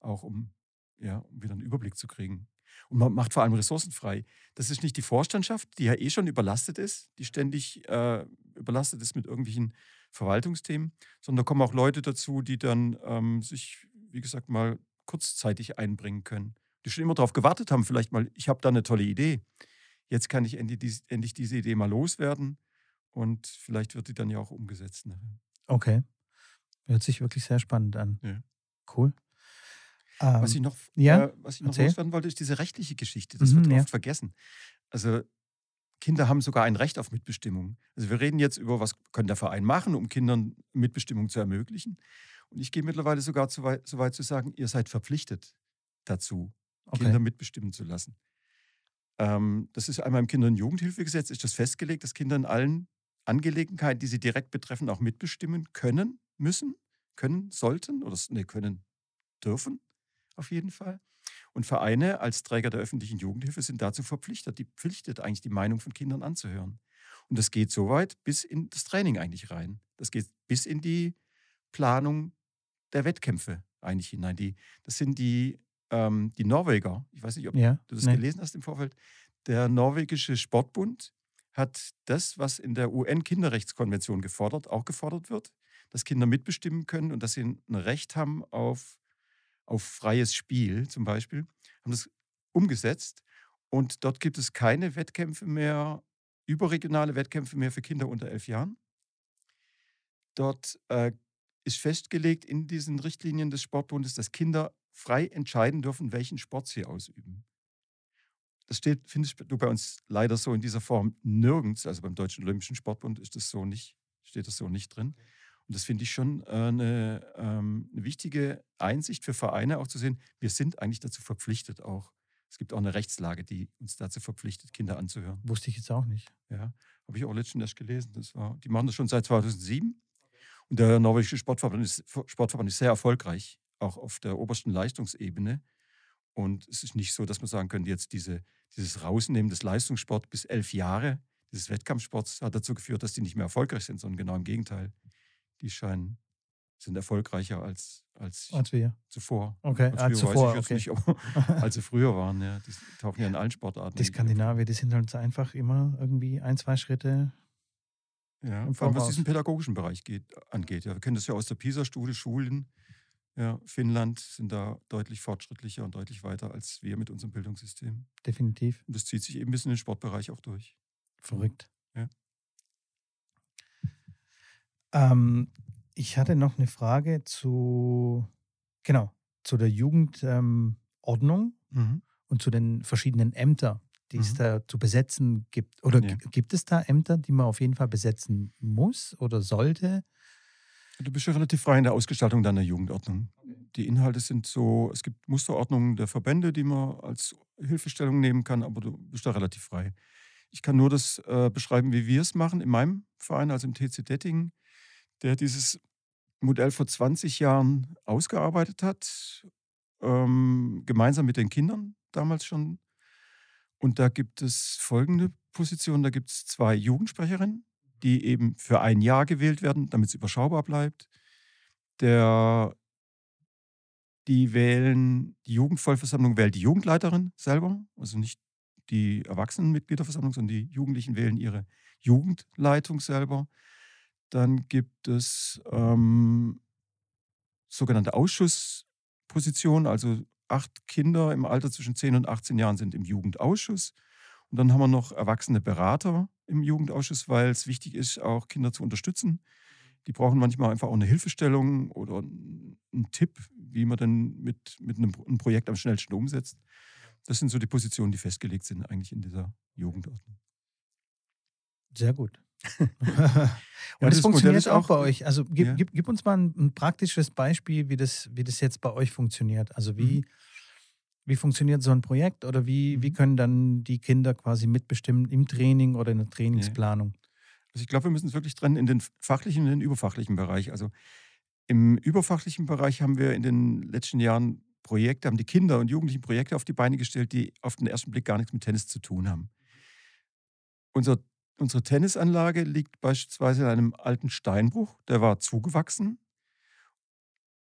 Auch um, ja, um wieder einen Überblick zu kriegen. Und man macht vor allem Ressourcen frei. Das ist nicht die Vorstandschaft, die ja eh schon überlastet ist, die ständig äh, überlastet ist mit irgendwelchen Verwaltungsthemen, sondern da kommen auch Leute dazu, die dann ähm, sich, wie gesagt, mal kurzzeitig einbringen können. Die schon immer darauf gewartet haben, vielleicht mal, ich habe da eine tolle Idee. Jetzt kann ich endlich, endlich diese Idee mal loswerden und vielleicht wird die dann ja auch umgesetzt. Ne? Okay. Hört sich wirklich sehr spannend an. Ja. Cool. Ähm, was ich noch, ja, äh, was ich noch loswerden wollte, ist diese rechtliche Geschichte. Das mhm, wird ja. oft vergessen. Also Kinder haben sogar ein Recht auf Mitbestimmung. Also wir reden jetzt über, was kann der Verein machen, um Kindern Mitbestimmung zu ermöglichen. Und ich gehe mittlerweile sogar so weit, so weit zu sagen, ihr seid verpflichtet dazu, okay. Kinder mitbestimmen zu lassen. Ähm, das ist einmal im Kinder- und Jugendhilfegesetz ist das festgelegt, dass Kinder in allen Angelegenheiten, die sie direkt betreffen, auch mitbestimmen können, müssen, können, sollten oder nee, können, dürfen auf jeden Fall. Und Vereine als Träger der öffentlichen Jugendhilfe sind dazu verpflichtet, die pflichtet eigentlich die Meinung von Kindern anzuhören. Und das geht so weit bis in das Training eigentlich rein. Das geht bis in die Planung der Wettkämpfe eigentlich hinein. Die, das sind die, ähm, die Norweger. Ich weiß nicht, ob ja, du das nee. gelesen hast im Vorfeld. Der norwegische Sportbund hat das, was in der UN-Kinderrechtskonvention gefordert, auch gefordert wird, dass Kinder mitbestimmen können und dass sie ein Recht haben auf, auf freies Spiel zum Beispiel, haben das umgesetzt. Und dort gibt es keine Wettkämpfe mehr, überregionale Wettkämpfe mehr für Kinder unter elf Jahren. Dort äh, ist festgelegt in diesen Richtlinien des Sportbundes, dass Kinder frei entscheiden dürfen, welchen Sport sie ausüben. Das steht, findest du bei uns leider so in dieser Form nirgends. Also beim Deutschen Olympischen Sportbund ist das so nicht, steht das so nicht drin. Und das finde ich schon äh, eine, ähm, eine, wichtige Einsicht für Vereine, auch zu sehen, wir sind eigentlich dazu verpflichtet auch. Es gibt auch eine Rechtslage, die uns dazu verpflichtet, Kinder anzuhören. Wusste ich jetzt auch nicht. Ja, habe ich auch letztens erst gelesen. Das war, die machen das schon seit 2007. Und der norwegische Sportverband ist, Sportverband ist sehr erfolgreich, auch auf der obersten Leistungsebene. Und es ist nicht so, dass man sagen könnte, jetzt diese, dieses Rausnehmen des Leistungssports bis elf Jahre, dieses Wettkampfsports, hat dazu geführt, dass die nicht mehr erfolgreich sind, sondern genau im Gegenteil die scheinen sind erfolgreicher als, als, als wir zuvor. Okay, als, als zuvor, okay. Nicht, als sie früher waren. Ja. Die tauchen ja in allen Sportarten. Die Skandinavier, die sind halt einfach immer irgendwie ein, zwei Schritte. Ja, vor allem was diesen pädagogischen Bereich geht, angeht. Ja, wir kennen das ja aus der PISA-Studie, Schulen. Ja, Finnland sind da deutlich fortschrittlicher und deutlich weiter als wir mit unserem Bildungssystem. Definitiv. Und das zieht sich eben bis in den Sportbereich auch durch. Verrückt. Ja. Ähm, ich hatte noch eine Frage zu, genau, zu der Jugendordnung ähm, mhm. und zu den verschiedenen Ämtern, die mhm. es da zu besetzen gibt. Oder ja. gibt es da Ämter, die man auf jeden Fall besetzen muss oder sollte? Du bist ja relativ frei in der Ausgestaltung deiner Jugendordnung. Die Inhalte sind so, es gibt Musterordnungen der Verbände, die man als Hilfestellung nehmen kann, aber du bist da relativ frei. Ich kann nur das äh, beschreiben, wie wir es machen in meinem Verein, also im TC Detting der dieses Modell vor 20 Jahren ausgearbeitet hat, ähm, gemeinsam mit den Kindern damals schon. Und da gibt es folgende Position, da gibt es zwei Jugendsprecherinnen, die eben für ein Jahr gewählt werden, damit es überschaubar bleibt. Der, die wählen, die Jugendvollversammlung wählt die Jugendleiterin selber, also nicht die Erwachsenenmitgliederversammlung, sondern die Jugendlichen wählen ihre Jugendleitung selber. Dann gibt es ähm, sogenannte Ausschusspositionen, also acht Kinder im Alter zwischen 10 und 18 Jahren sind im Jugendausschuss. Und dann haben wir noch erwachsene Berater im Jugendausschuss, weil es wichtig ist, auch Kinder zu unterstützen. Die brauchen manchmal einfach auch eine Hilfestellung oder einen Tipp, wie man dann mit, mit einem, einem Projekt am schnellsten umsetzt. Das sind so die Positionen, die festgelegt sind eigentlich in dieser Jugendordnung. Sehr gut. und das, funktioniert auch, auch bei euch. Also gib, ja. gib, gib, uns mal ein, ein, praktisches Beispiel, wie das, wie das jetzt bei euch funktioniert. Also wie, mhm. wie funktioniert so ein Projekt oder wie, wie mhm. können dann die Kinder quasi mitbestimmen im Training oder in der Trainingsplanung? Ja. Also ich glaube, wir müssen es wirklich trennen in den fachlichen und den überfachlichen Bereich. Also im überfachlichen Bereich haben wir in den letzten Jahren Projekte, haben die Kinder und Jugendlichen Projekte auf die Beine gestellt, die auf den ersten Blick gar nichts mit Tennis zu tun haben. Unser Unsere Tennisanlage liegt beispielsweise in einem alten Steinbruch, der war zugewachsen.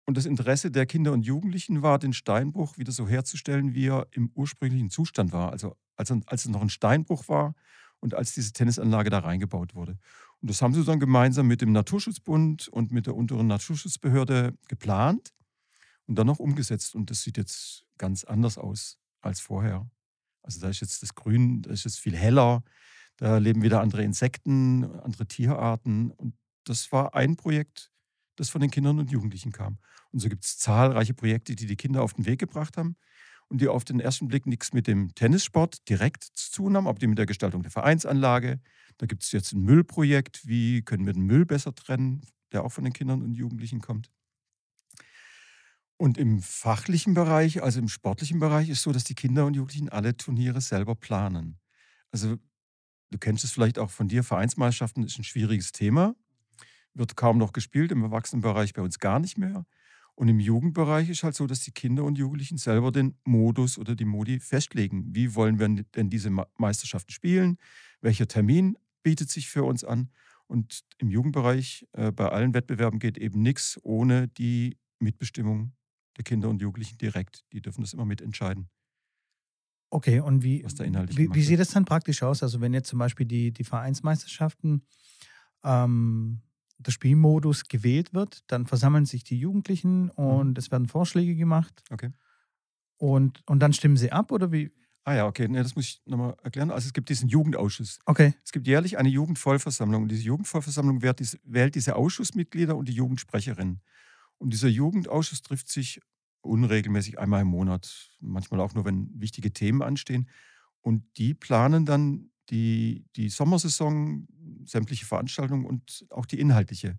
Und das Interesse der Kinder und Jugendlichen war, den Steinbruch wieder so herzustellen, wie er im ursprünglichen Zustand war. Also als, als es noch ein Steinbruch war und als diese Tennisanlage da reingebaut wurde. Und das haben sie dann gemeinsam mit dem Naturschutzbund und mit der unteren Naturschutzbehörde geplant und dann noch umgesetzt. Und das sieht jetzt ganz anders aus als vorher. Also da ist jetzt das Grün, da ist jetzt viel heller. Da leben wieder andere Insekten, andere Tierarten. Und das war ein Projekt, das von den Kindern und Jugendlichen kam. Und so gibt es zahlreiche Projekte, die die Kinder auf den Weg gebracht haben. und die auf den ersten Blick nichts mit dem Tennissport direkt zu tun haben, aber die mit der Gestaltung der Vereinsanlage. Da gibt es jetzt ein Müllprojekt, wie können wir den Müll besser trennen, der auch von den Kindern und Jugendlichen kommt. Und im fachlichen Bereich, also im sportlichen Bereich, ist so, dass die Kinder und Jugendlichen alle Turniere selber planen. Also du kennst es vielleicht auch von dir, Vereinsmeisterschaften ist ein schwieriges Thema, wird kaum noch gespielt, im Erwachsenenbereich bei uns gar nicht mehr. Und im Jugendbereich ist halt so, dass die Kinder und Jugendlichen selber den Modus oder die Modi festlegen. Wie wollen wir denn diese Meisterschaften spielen? Welcher Termin bietet sich für uns an? Und im Jugendbereich äh, bei allen Wettbewerben geht eben nichts ohne die Mitbestimmung der Kinder und Jugendlichen direkt. Die dürfen das immer mitentscheiden. Okay, und wie, wie, wie, sieht das dann praktisch aus? Also wenn jetzt zum Beispiel die, die Vereinsmeisterschaften ähm, der Spielmodus gewählt wird, dann versammeln sich die Jugendlichen und mhm. es werden Vorschläge gemacht. Okay. Und, und dann stimmen sie ab oder wie? Ah ja, okay, nee, das muss ich nochmal erklären. Also es gibt diesen Jugendausschuss. Okay. Es gibt jährlich eine Jugendvollversammlung und diese Jugendvollversammlung wählt diese, wählt diese Ausschussmitglieder und die Jugendsprecherin. Und dieser Jugendausschuss trifft sich unregelmäßig einmal im Monat, manchmal auch nur, wenn wichtige Themen anstehen. Und die planen dann die, die Sommersaison, sämtliche Veranstaltungen und auch die inhaltliche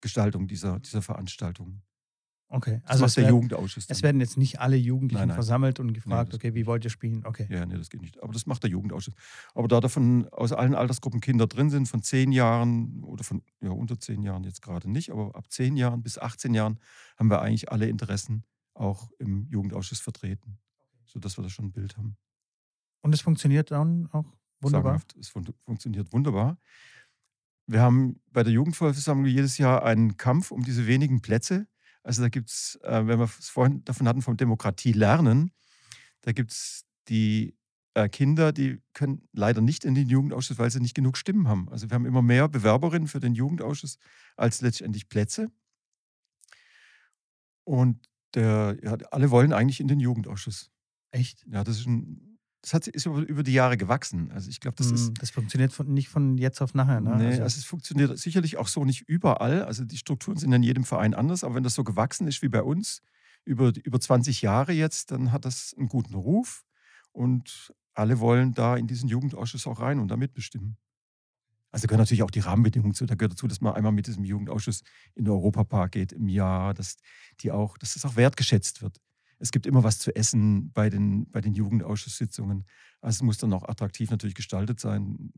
Gestaltung dieser, dieser Veranstaltungen. Okay, also das der werden, Jugendausschuss. Dann. Es werden jetzt nicht alle Jugendlichen nein, nein. versammelt und gefragt, nee, okay, wie wollt ihr spielen? Okay. Ja, nee, das geht nicht. Aber das macht der Jugendausschuss. Aber da davon aus allen Altersgruppen Kinder drin sind, von zehn Jahren oder von ja, unter zehn Jahren jetzt gerade nicht, aber ab zehn Jahren bis 18 Jahren haben wir eigentlich alle Interessen auch im Jugendausschuss vertreten, sodass wir da schon ein Bild haben. Und es funktioniert dann auch wunderbar? Sagenhaft. Es fun funktioniert wunderbar. Wir haben bei der Jugendvollversammlung jedes Jahr einen Kampf um diese wenigen Plätze. Also da gibt es, äh, wenn wir es vorhin davon hatten, vom Demokratie lernen, da gibt es die äh, Kinder, die können leider nicht in den Jugendausschuss, weil sie nicht genug Stimmen haben. Also wir haben immer mehr Bewerberinnen für den Jugendausschuss als letztendlich Plätze. Und der, ja, alle wollen eigentlich in den Jugendausschuss. Echt? Ja, das ist ein das hat, ist über die Jahre gewachsen. Also ich glaube, das ist. Hm, das funktioniert von, nicht von jetzt auf nachher. Ne? Nee, also, also es funktioniert sicherlich auch so nicht überall. Also die Strukturen sind in jedem Verein anders, aber wenn das so gewachsen ist wie bei uns, über, über 20 Jahre jetzt, dann hat das einen guten Ruf und alle wollen da in diesen Jugendausschuss auch rein und da mitbestimmen. Also gehören natürlich auch die Rahmenbedingungen zu. Da gehört dazu, dass man einmal mit diesem Jugendausschuss in den Europapark geht im Jahr, dass die auch, dass das auch wertgeschätzt wird es gibt immer was zu essen bei den, bei den Jugendausschusssitzungen. Also es muss dann auch attraktiv natürlich gestaltet sein.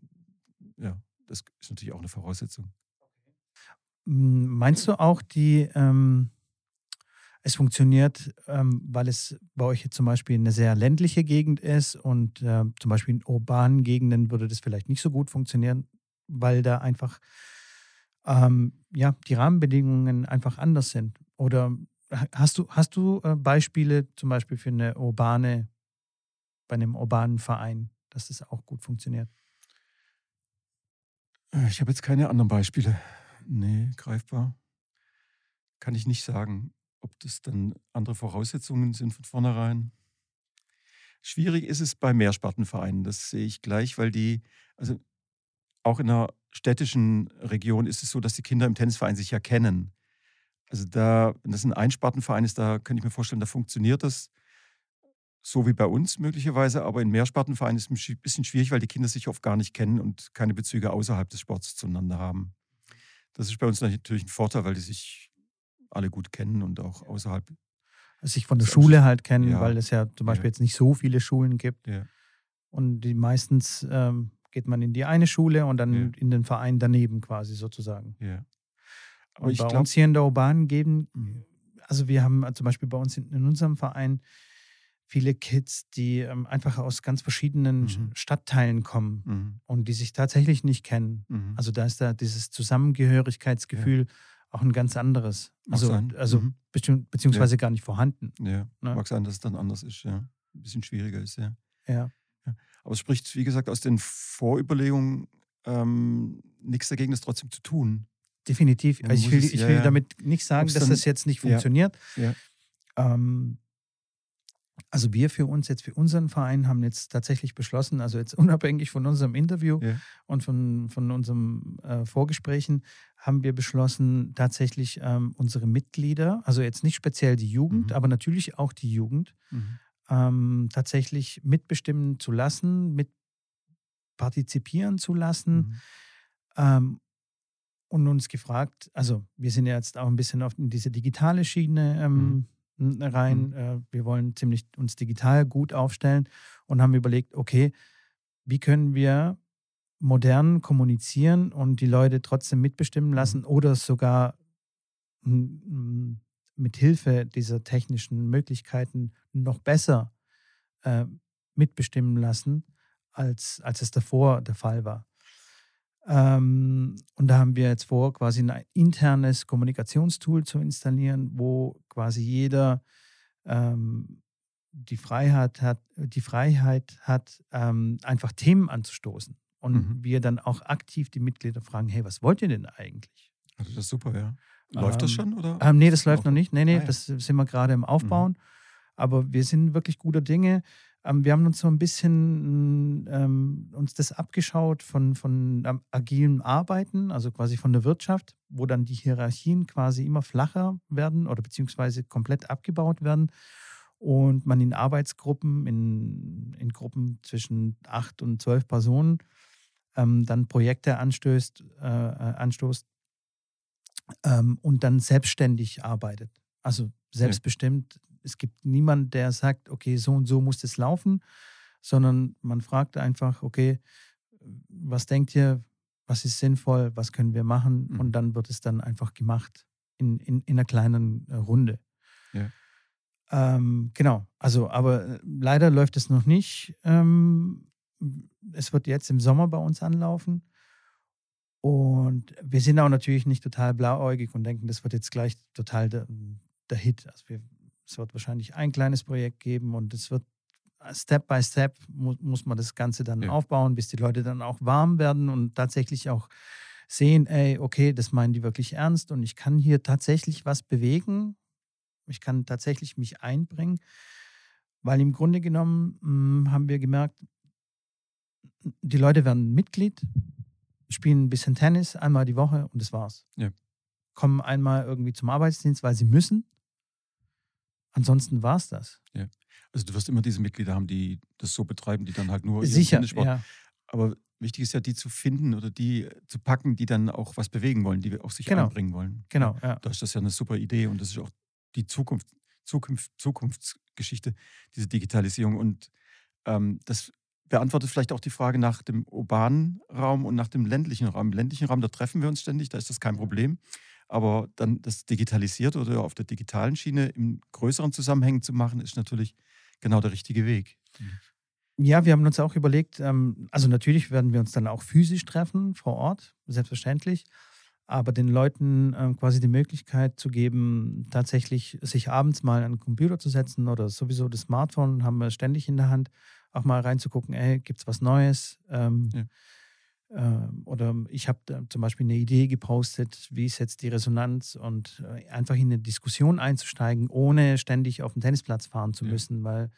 Ja, das ist natürlich auch eine Voraussetzung. Meinst du auch, die, ähm, es funktioniert, ähm, weil es bei euch jetzt zum Beispiel eine sehr ländliche Gegend ist und äh, zum Beispiel in urbanen Gegenden würde das vielleicht nicht so gut funktionieren, weil da einfach ähm, ja, die Rahmenbedingungen einfach anders sind? Oder Hast du, hast du äh, Beispiele zum Beispiel für eine urbane, bei einem urbanen Verein, dass das auch gut funktioniert? Äh, ich habe jetzt keine anderen Beispiele. Nee, greifbar. Kann ich nicht sagen, ob das dann andere Voraussetzungen sind von vornherein. Schwierig ist es bei Mehrspartenvereinen, das sehe ich gleich, weil die, also auch in einer städtischen Region ist es so, dass die Kinder im Tennisverein sich ja kennen. Also da, wenn das ein Einspartenverein ist, da könnte ich mir vorstellen, da funktioniert das so wie bei uns möglicherweise, aber in Mehrspartenvereinen ist es ein bisschen schwierig, weil die Kinder sich oft gar nicht kennen und keine Bezüge außerhalb des Sports zueinander haben. Das ist bei uns natürlich ein Vorteil, weil die sich alle gut kennen und auch außerhalb. Also sich von der Schule halt kennen, ja. weil es ja zum Beispiel ja. jetzt nicht so viele Schulen gibt. Ja. Und die meistens ähm, geht man in die eine Schule und dann in den Verein daneben quasi sozusagen. Ja. Aber und bei glaub, uns hier in der urbanen Gegend, mhm. also wir haben zum Beispiel bei uns in, in unserem Verein viele Kids, die ähm, einfach aus ganz verschiedenen mhm. Stadtteilen kommen mhm. und die sich tatsächlich nicht kennen. Mhm. Also da ist da dieses Zusammengehörigkeitsgefühl ja. auch ein ganz anderes. Mag also, sein. also mhm. beziehungsweise ja. gar nicht vorhanden. Ja, ne? mag sein, dass es dann anders ist, ja. Ein bisschen schwieriger ist, ja. Ja. ja. Aber es spricht, wie gesagt, aus den Vorüberlegungen ähm, nichts dagegen, das trotzdem zu tun. Definitiv. Also ich will, ich will ja, damit nicht sagen, dass das jetzt nicht funktioniert. Ja. Ähm, Also wir für uns jetzt, für unseren Verein haben jetzt tatsächlich beschlossen, also jetzt unabhängig von unserem Interview ja. und von, von unserem äh, Vorgesprächen, haben wir beschlossen, tatsächlich ähm, unsere Mitglieder, also jetzt nicht speziell die Jugend, mhm. aber natürlich auch die Jugend, mhm. ähm, tatsächlich mitbestimmen zu lassen, mit partizipieren zu lassen. Mhm. Und uns gefragt, also wir sind ja jetzt auch ein bisschen auf diese digitale Schiene ähm, mhm rein. Mhm. Äh, wir wollen ziemlich uns digital gut aufstellen und haben überlegt, okay, wie können wir modern kommunizieren und die Leute trotzdem mitbestimmen mhm. lassen oder sogar mit Hilfe dieser technischen Möglichkeiten noch besser äh, mitbestimmen lassen, als, als es davor der Fall war. Ähm, und da haben wir jetzt vor, quasi ein internes Kommunikationstool zu installieren, wo quasi jeder ähm, die Freiheit hat, die Freiheit hat ähm, einfach Themen anzustoßen. Und mhm. wir dann auch aktiv die Mitglieder fragen, hey, was wollt ihr denn eigentlich? Also das ist super, ja. Läuft das ähm, schon? Oder? Ähm, nee, das läuft noch nicht. Nee, nee, ah, ja. das sind wir gerade im Aufbauen. Mhm. Aber wir sind wirklich guter Dinge. Ähm, wir haben uns so ein bisschen ähm, uns das abgeschaut von, von ähm, agilem Arbeiten, also quasi von der Wirtschaft, wo dann die Hierarchien quasi immer flacher werden oder beziehungsweise komplett abgebaut werden und man in Arbeitsgruppen, in, in Gruppen zwischen acht und zwölf Personen ähm, dann Projekte anstößt, äh, äh anstoßt ähm, und dann selbstständig arbeitet. Also selbstbestimmt es gibt niemanden, der sagt, okay, so und so muss es laufen, sondern man fragt einfach, okay, was denkt ihr, was ist sinnvoll, was können wir machen? Mhm. Und dann wird es dann einfach gemacht in, in, in einer kleinen äh, Runde. Ja. Ähm, genau, also, aber äh, leider läuft es noch nicht. Ähm, es wird jetzt im Sommer bei uns anlaufen. Und wir sind auch natürlich nicht total blauäugig und denken, das wird jetzt gleich total der, der Hit. Also wir es wird wahrscheinlich ein kleines Projekt geben und es wird äh, Step by Step mu muss man das Ganze dann ja. aufbauen, bis die Leute dann auch warm werden und tatsächlich auch sehen, ey, okay, das meinen die wirklich ernst und ich kann hier tatsächlich was bewegen. Ich kann tatsächlich mich einbringen, weil im Grunde genommen mh, hm, haben wir gemerkt, die Leute werden Mitglied, spielen ein bisschen Tennis einmal die Woche und das war's. Ja. Kommen einmal irgendwie zum Arbeitsdienst, weil sie müssen. Ansonsten war es das. Ja. Also du wirst immer diese Mitglieder haben, die das so betreiben, die dann halt nur Sicher, ja. Aber wichtig ist ja, die zu finden oder die zu packen, die dann auch was bewegen wollen, die auch sich genau. einbringen wollen. Genau, ja. Da ist das ja eine super Idee und das ist auch die Zukunft, Zukunft, Zukunftsgeschichte, diese Digitalisierung. Und ähm, das beantwortet vielleicht auch die Frage nach dem urbanen Raum und nach dem ländlichen Raum. Im ländlichen Raum, da treffen wir uns ständig, da ist das kein Problem. Aber dann das digitalisiert oder auf der digitalen Schiene im größeren Zusammenhang zu machen, ist natürlich genau der richtige Weg. Mhm. Ja, wir haben uns auch überlegt, ähm, also natürlich werden wir uns dann auch physisch treffen vor Ort, selbstverständlich, aber den Leuten ähm, quasi die Möglichkeit zu geben, tatsächlich sich abends mal an den Computer zu setzen oder sowieso das Smartphone haben wir ständig in der Hand, auch mal reinzugucken, ey, gibt es was Neues? Ähm, ja oder ich habe zum Beispiel eine Idee gepostet, wie ist jetzt die Resonanz und äh, einfach in eine Diskussion einzusteigen, ohne ständig auf den Tennisplatz fahren zu müssen, ja. weil,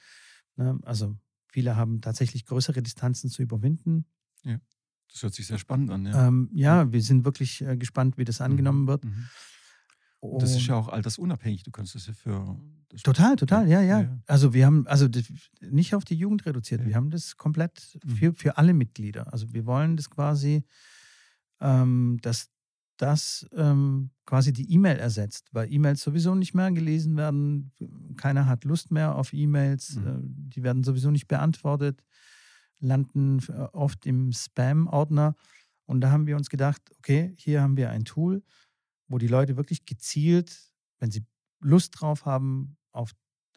ne, also viele haben tatsächlich größere Distanzen zu überwinden. Ja, das hört sich sehr spannend an. Ja, ähm, ja wir sind wirklich äh, gespannt, wie das mhm. angenommen wird. Mhm. Und das ist ja auch altersunabhängig. Du kannst das ja für. Das total, total, ja, ja, ja, Also wir haben, also nicht auf die Jugend reduziert, ja. wir haben das komplett mhm. für, für alle Mitglieder. Also wir wollen das quasi, ähm, dass das ähm, quasi die E-Mail ersetzt, weil E-Mails sowieso nicht mehr gelesen werden. Keiner hat Lust mehr auf E-Mails. Mhm. Äh, die werden sowieso nicht beantwortet, landen äh, oft im Spam-Ordner. Und da haben wir uns gedacht, okay, hier haben wir ein Tool, wo die Leute wirklich gezielt, wenn sie Lust drauf haben, auf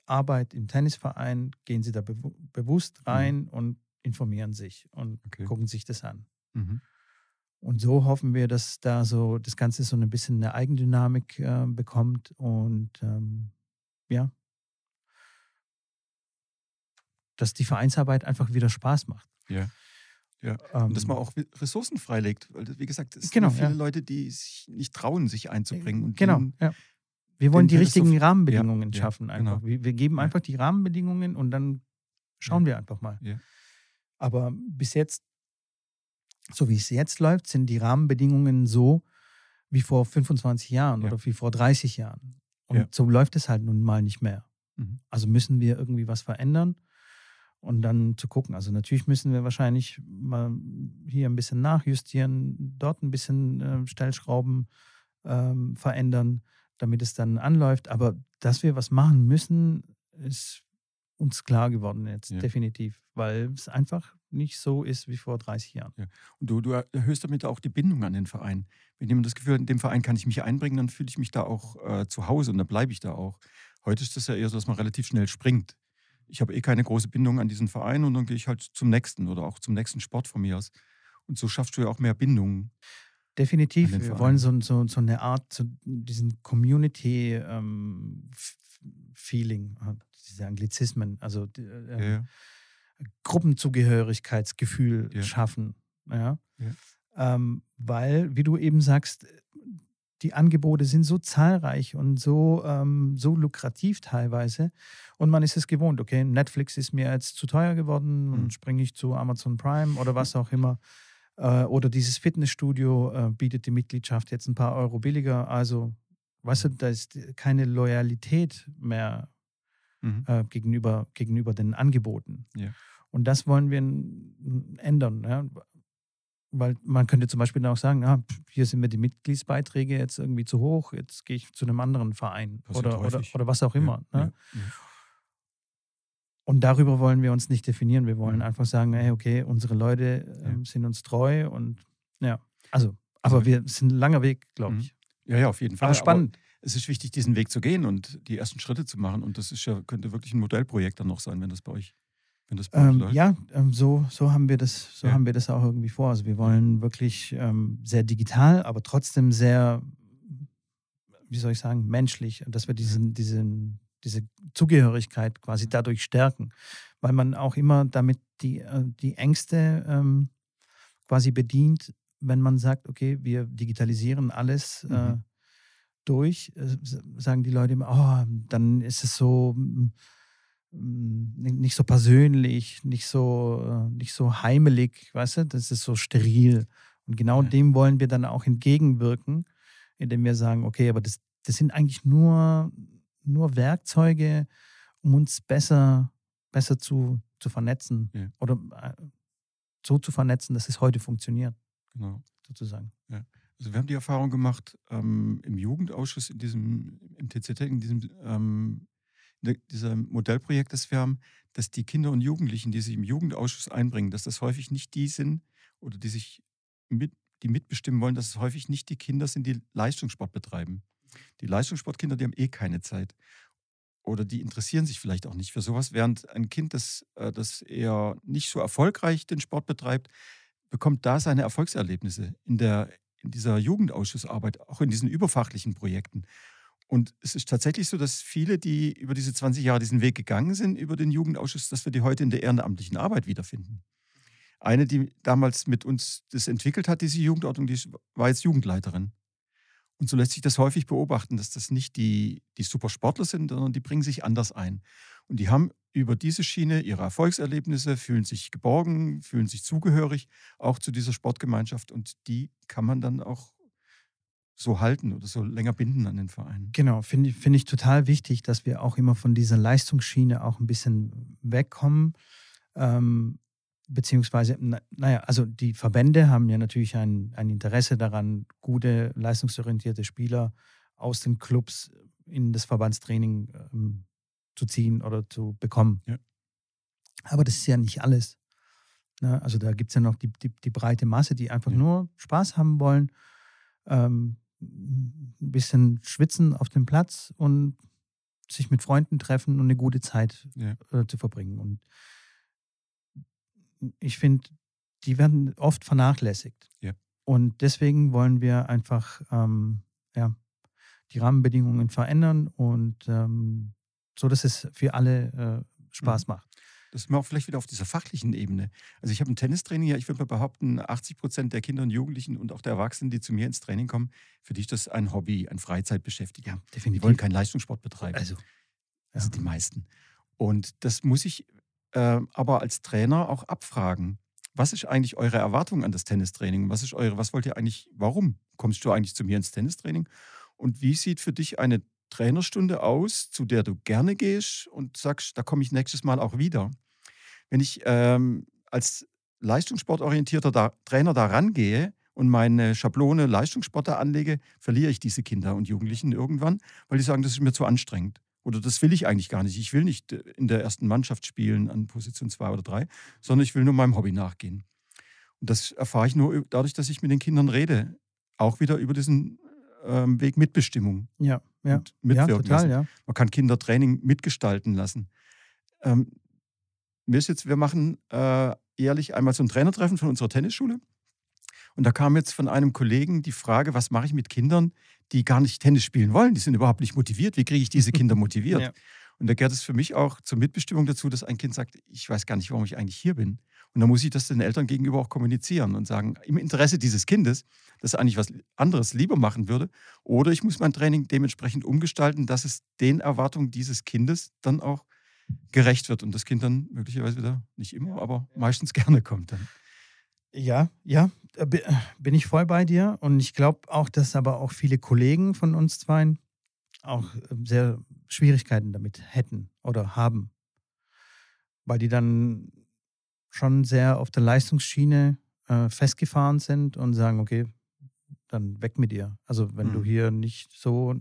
Arbeit im Tennisverein, gehen sie da be bewusst mhm. rein mhm. und informieren sich und okay. gucken sich das an. Mhm. Und so hoffen wir, dass da so das Ganze so ein bisschen eine Eigendynamik äh, bekommt und ähm, ja, dass die Vereinsarbeit einfach wieder Spaß macht. Ja. Ja, ähm, dass man auch Ressourcen freilegt. Weil, wie gesagt, es genau, sind viele ja. Leute, die sich nicht trauen, sich einzubringen. Und genau, ja. wir wollen die richtigen so, Rahmenbedingungen ja, schaffen. Einfach. Genau. Wir, wir, geben einfach die Rahmenbedingungen und dann schauen wir einfach mal. Aber bis jetzt, so wie es jetzt läuft, sind die Rahmenbedingungen so wie vor 25 Jahren oder wie vor 30 Jahren. Und so läuft es halt nun mal nicht mehr. Mhm. Also müssen wir irgendwie was verändern und dann zu gucken. Also natürlich müssen wir wahrscheinlich mal hier ein bisschen nachjustieren, dort ein bisschen äh, Stellschrauben ähm, verändern, damit es dann anläuft. Aber dass wir was machen müssen, ist uns klar geworden jetzt, ja. definitiv, weil es einfach nicht so ist wie vor 30 Jahren. Ja. Und du, du erhöhst damit auch die Bindung an den Verein. Wenn jemand das Gefühl hat, in dem Verein kann ich mich einbringen, dann fühle ich mich da auch äh, zu Hause und dann bleibe ich da auch. Heute ist das ja eher so, dass man relativ schnell springt ich habe eh keine große Bindung an diesen Verein und dann gehe ich halt zum nächsten oder auch zum nächsten Sport von mir aus. Und so schaffst du ja auch mehr Bindung. Definitiv. Wir wollen so, so, so eine Art, so diesen Community-Feeling, ähm, diese Anglizismen, also äh, ja, ja. Gruppenzugehörigkeitsgefühl ja. schaffen. Ja? Ähm, weil, wie du eben sagst, die Angebote sind so zahlreich und so, ähm, so lukrativ teilweise. Und man ist es gewohnt, okay, Netflix ist mir jetzt zu teuer geworden und mhm. springe ich zu Amazon Prime oder was auch immer. Äh, oder dieses Fitnessstudio äh, bietet die Mitgliedschaft jetzt ein paar Euro billiger. Also, weißt du, da ist keine Loyalität mehr mhm. äh, gegenüber, gegenüber den Angeboten. Ja. Und das wollen wir ändern. Ja? Weil man könnte zum Beispiel auch sagen, ah, hier sind mir die Mitgliedsbeiträge jetzt irgendwie zu hoch, jetzt gehe ich zu einem anderen Verein oder, oder, oder, was auch immer. Ja, ne? ja, ja. Und darüber wollen wir uns nicht definieren. Wir wollen mhm. einfach sagen, hey, okay, unsere Leute äh, sind uns treu und ja, also, aber also wir sind ein langer Weg, glaube mhm. ich. Ja, ja, auf jeden Fall. Aber spannend. Aber es ist wichtig, diesen Weg zu gehen und die ersten Schritte zu machen. Und das ist ja, könnte wirklich ein Modellprojekt dann noch sein, wenn das bei euch wenn das ähm, ja, ähm, so, so, haben wir das, so ja. haben wir das auch irgendwie vor. Also wir wollen wirklich ähm, sehr digital, aber trotzdem sehr, wie soll ich sagen, menschlich, dass wir diesen, diesen, diese Zugehörigkeit quasi dadurch stärken. Weil man auch immer damit die, äh, die Ängste ähm, quasi bedient, wenn man sagt, okay, wir digitalisieren alles äh, mhm. äh, durch, äh, sagen die Leute immer, oh, dann ist es so nicht so persönlich, nicht so, äh, nicht so heimelig, weißt du, das ist so steril. Und genau ja. dem wollen wir dann auch entgegenwirken, indem wir sagen, okay, aber das, das sind eigentlich nur, nur Werkzeuge, um uns besser, besser zu, zu vernetzen ja. oder äh, so zu vernetzen, dass es heute funktioniert. Genau. Sozusagen. Ja. Also wir haben die Erfahrung gemacht ähm, im Jugendausschuss in diesem, im TCT, in diesem ähm, dieser Modellprojekt, das wir haben, dass die Kinder und Jugendlichen, die sich im Jugendausschuss einbringen, dass das häufig nicht die sind oder die sich mit, die mitbestimmen wollen, dass es häufig nicht die Kinder sind, die Leistungssport betreiben. Die Leistungssportkinder, die haben eh keine Zeit. Oder die interessieren sich vielleicht auch nicht für sowas, während ein Kind, das, äh, das eher nicht so erfolgreich den Sport betreibt, bekommt da seine Erfolgserlebnisse in, der, in dieser Jugendausschussarbeit, auch in diesen überfachlichen Projekten. Und es ist tatsächlich so, dass viele, die über diese 20 Jahre diesen Weg gegangen sind, über den Jugendausschuss, dass wir die heute in der ehrenamtlichen Arbeit wiederfinden. Eine, die damals mit uns das entwickelt hat, diese Jugendordnung, die war jetzt Jugendleiterin. Und so lässt sich das häufig beobachten, dass das nicht die, die Supersportler sind, sondern die bringen sich anders ein. Und die haben über diese Schiene ihre Erfolgserlebnisse, fühlen sich geborgen, fühlen sich zugehörig, auch zu dieser Sportgemeinschaft. Und die kann man dann auch so halten oder so länger binden an den Verein. Genau, finde find ich total wichtig, dass wir auch immer von dieser Leistungsschiene auch ein bisschen wegkommen. Ähm, beziehungsweise, naja, also die Verbände haben ja natürlich ein, ein Interesse daran, gute, leistungsorientierte Spieler aus den Clubs in das Verbandstraining ähm, zu ziehen oder zu bekommen. Ja. Aber das ist ja nicht alles. Ne? Also da gibt es ja noch die, die, die, breite Masse, die einfach ja. nur Spaß haben wollen. Ähm, ein bisschen schwitzen auf dem Platz und sich mit Freunden treffen und eine gute Zeit ja. äh, zu verbringen. Und ich finde, die werden oft vernachlässigt. Ja. Und deswegen wollen wir einfach ähm, ja, die Rahmenbedingungen verändern und ähm, so, dass es für alle äh, Spaß mhm. macht. Das ist mir auch vielleicht wieder auf dieser fachlichen Ebene. Also ich habe ein Tennistraining, ja, ich würde mal behaupten, 80 Prozent der Kinder und Jugendlichen und auch der Erwachsenen, die zu mir ins Training kommen, für die ist das ein Hobby, ein Freizeitbeschäftigung. Ja, definitiv. Die wollen keinen Leistungssport betreiben. Also, ja. das sind die meisten. Und das muss ich äh, aber als Trainer auch abfragen. Was ist eigentlich eure Erwartung an das Tennistraining? Was ist eure, was wollt ihr eigentlich, warum kommst du eigentlich zu mir ins Tennistraining? Und wie sieht für dich eine Trainerstunde aus, zu der du gerne gehst und sagst, da komme ich nächstes Mal auch wieder? Wenn ich ähm, als leistungssportorientierter da, Trainer da rangehe und meine Schablone Leistungssportler anlege, verliere ich diese Kinder und Jugendlichen irgendwann, weil die sagen, das ist mir zu anstrengend. Oder das will ich eigentlich gar nicht. Ich will nicht äh, in der ersten Mannschaft spielen an Position 2 oder 3, sondern ich will nur meinem Hobby nachgehen. Und das erfahre ich nur dadurch, dass ich mit den Kindern rede. Auch wieder über diesen ähm, Weg Mitbestimmung. Ja, ja. mitwirken ja, total, lassen. Ja. Man kann Kindertraining mitgestalten lassen. Ähm, wir, jetzt, wir machen äh, jährlich einmal so ein Trainertreffen von unserer Tennisschule. Und da kam jetzt von einem Kollegen die Frage, was mache ich mit Kindern, die gar nicht Tennis spielen wollen, die sind überhaupt nicht motiviert. Wie kriege ich diese Kinder motiviert? ja. Und da gehört es für mich auch zur Mitbestimmung dazu, dass ein Kind sagt, ich weiß gar nicht, warum ich eigentlich hier bin. Und da muss ich das den Eltern gegenüber auch kommunizieren und sagen, im Interesse dieses Kindes, dass er eigentlich was anderes lieber machen würde. Oder ich muss mein Training dementsprechend umgestalten, dass es den Erwartungen dieses Kindes dann auch gerecht wird und das Kind dann möglicherweise wieder, nicht immer, aber meistens gerne kommt dann. Ja, ja, bin ich voll bei dir. Und ich glaube auch, dass aber auch viele Kollegen von uns zwei auch ähm, sehr Schwierigkeiten damit hätten oder haben. Weil die dann schon sehr auf der Leistungsschiene äh, festgefahren sind und sagen, okay, dann weg mit dir. Also wenn mhm. du hier nicht so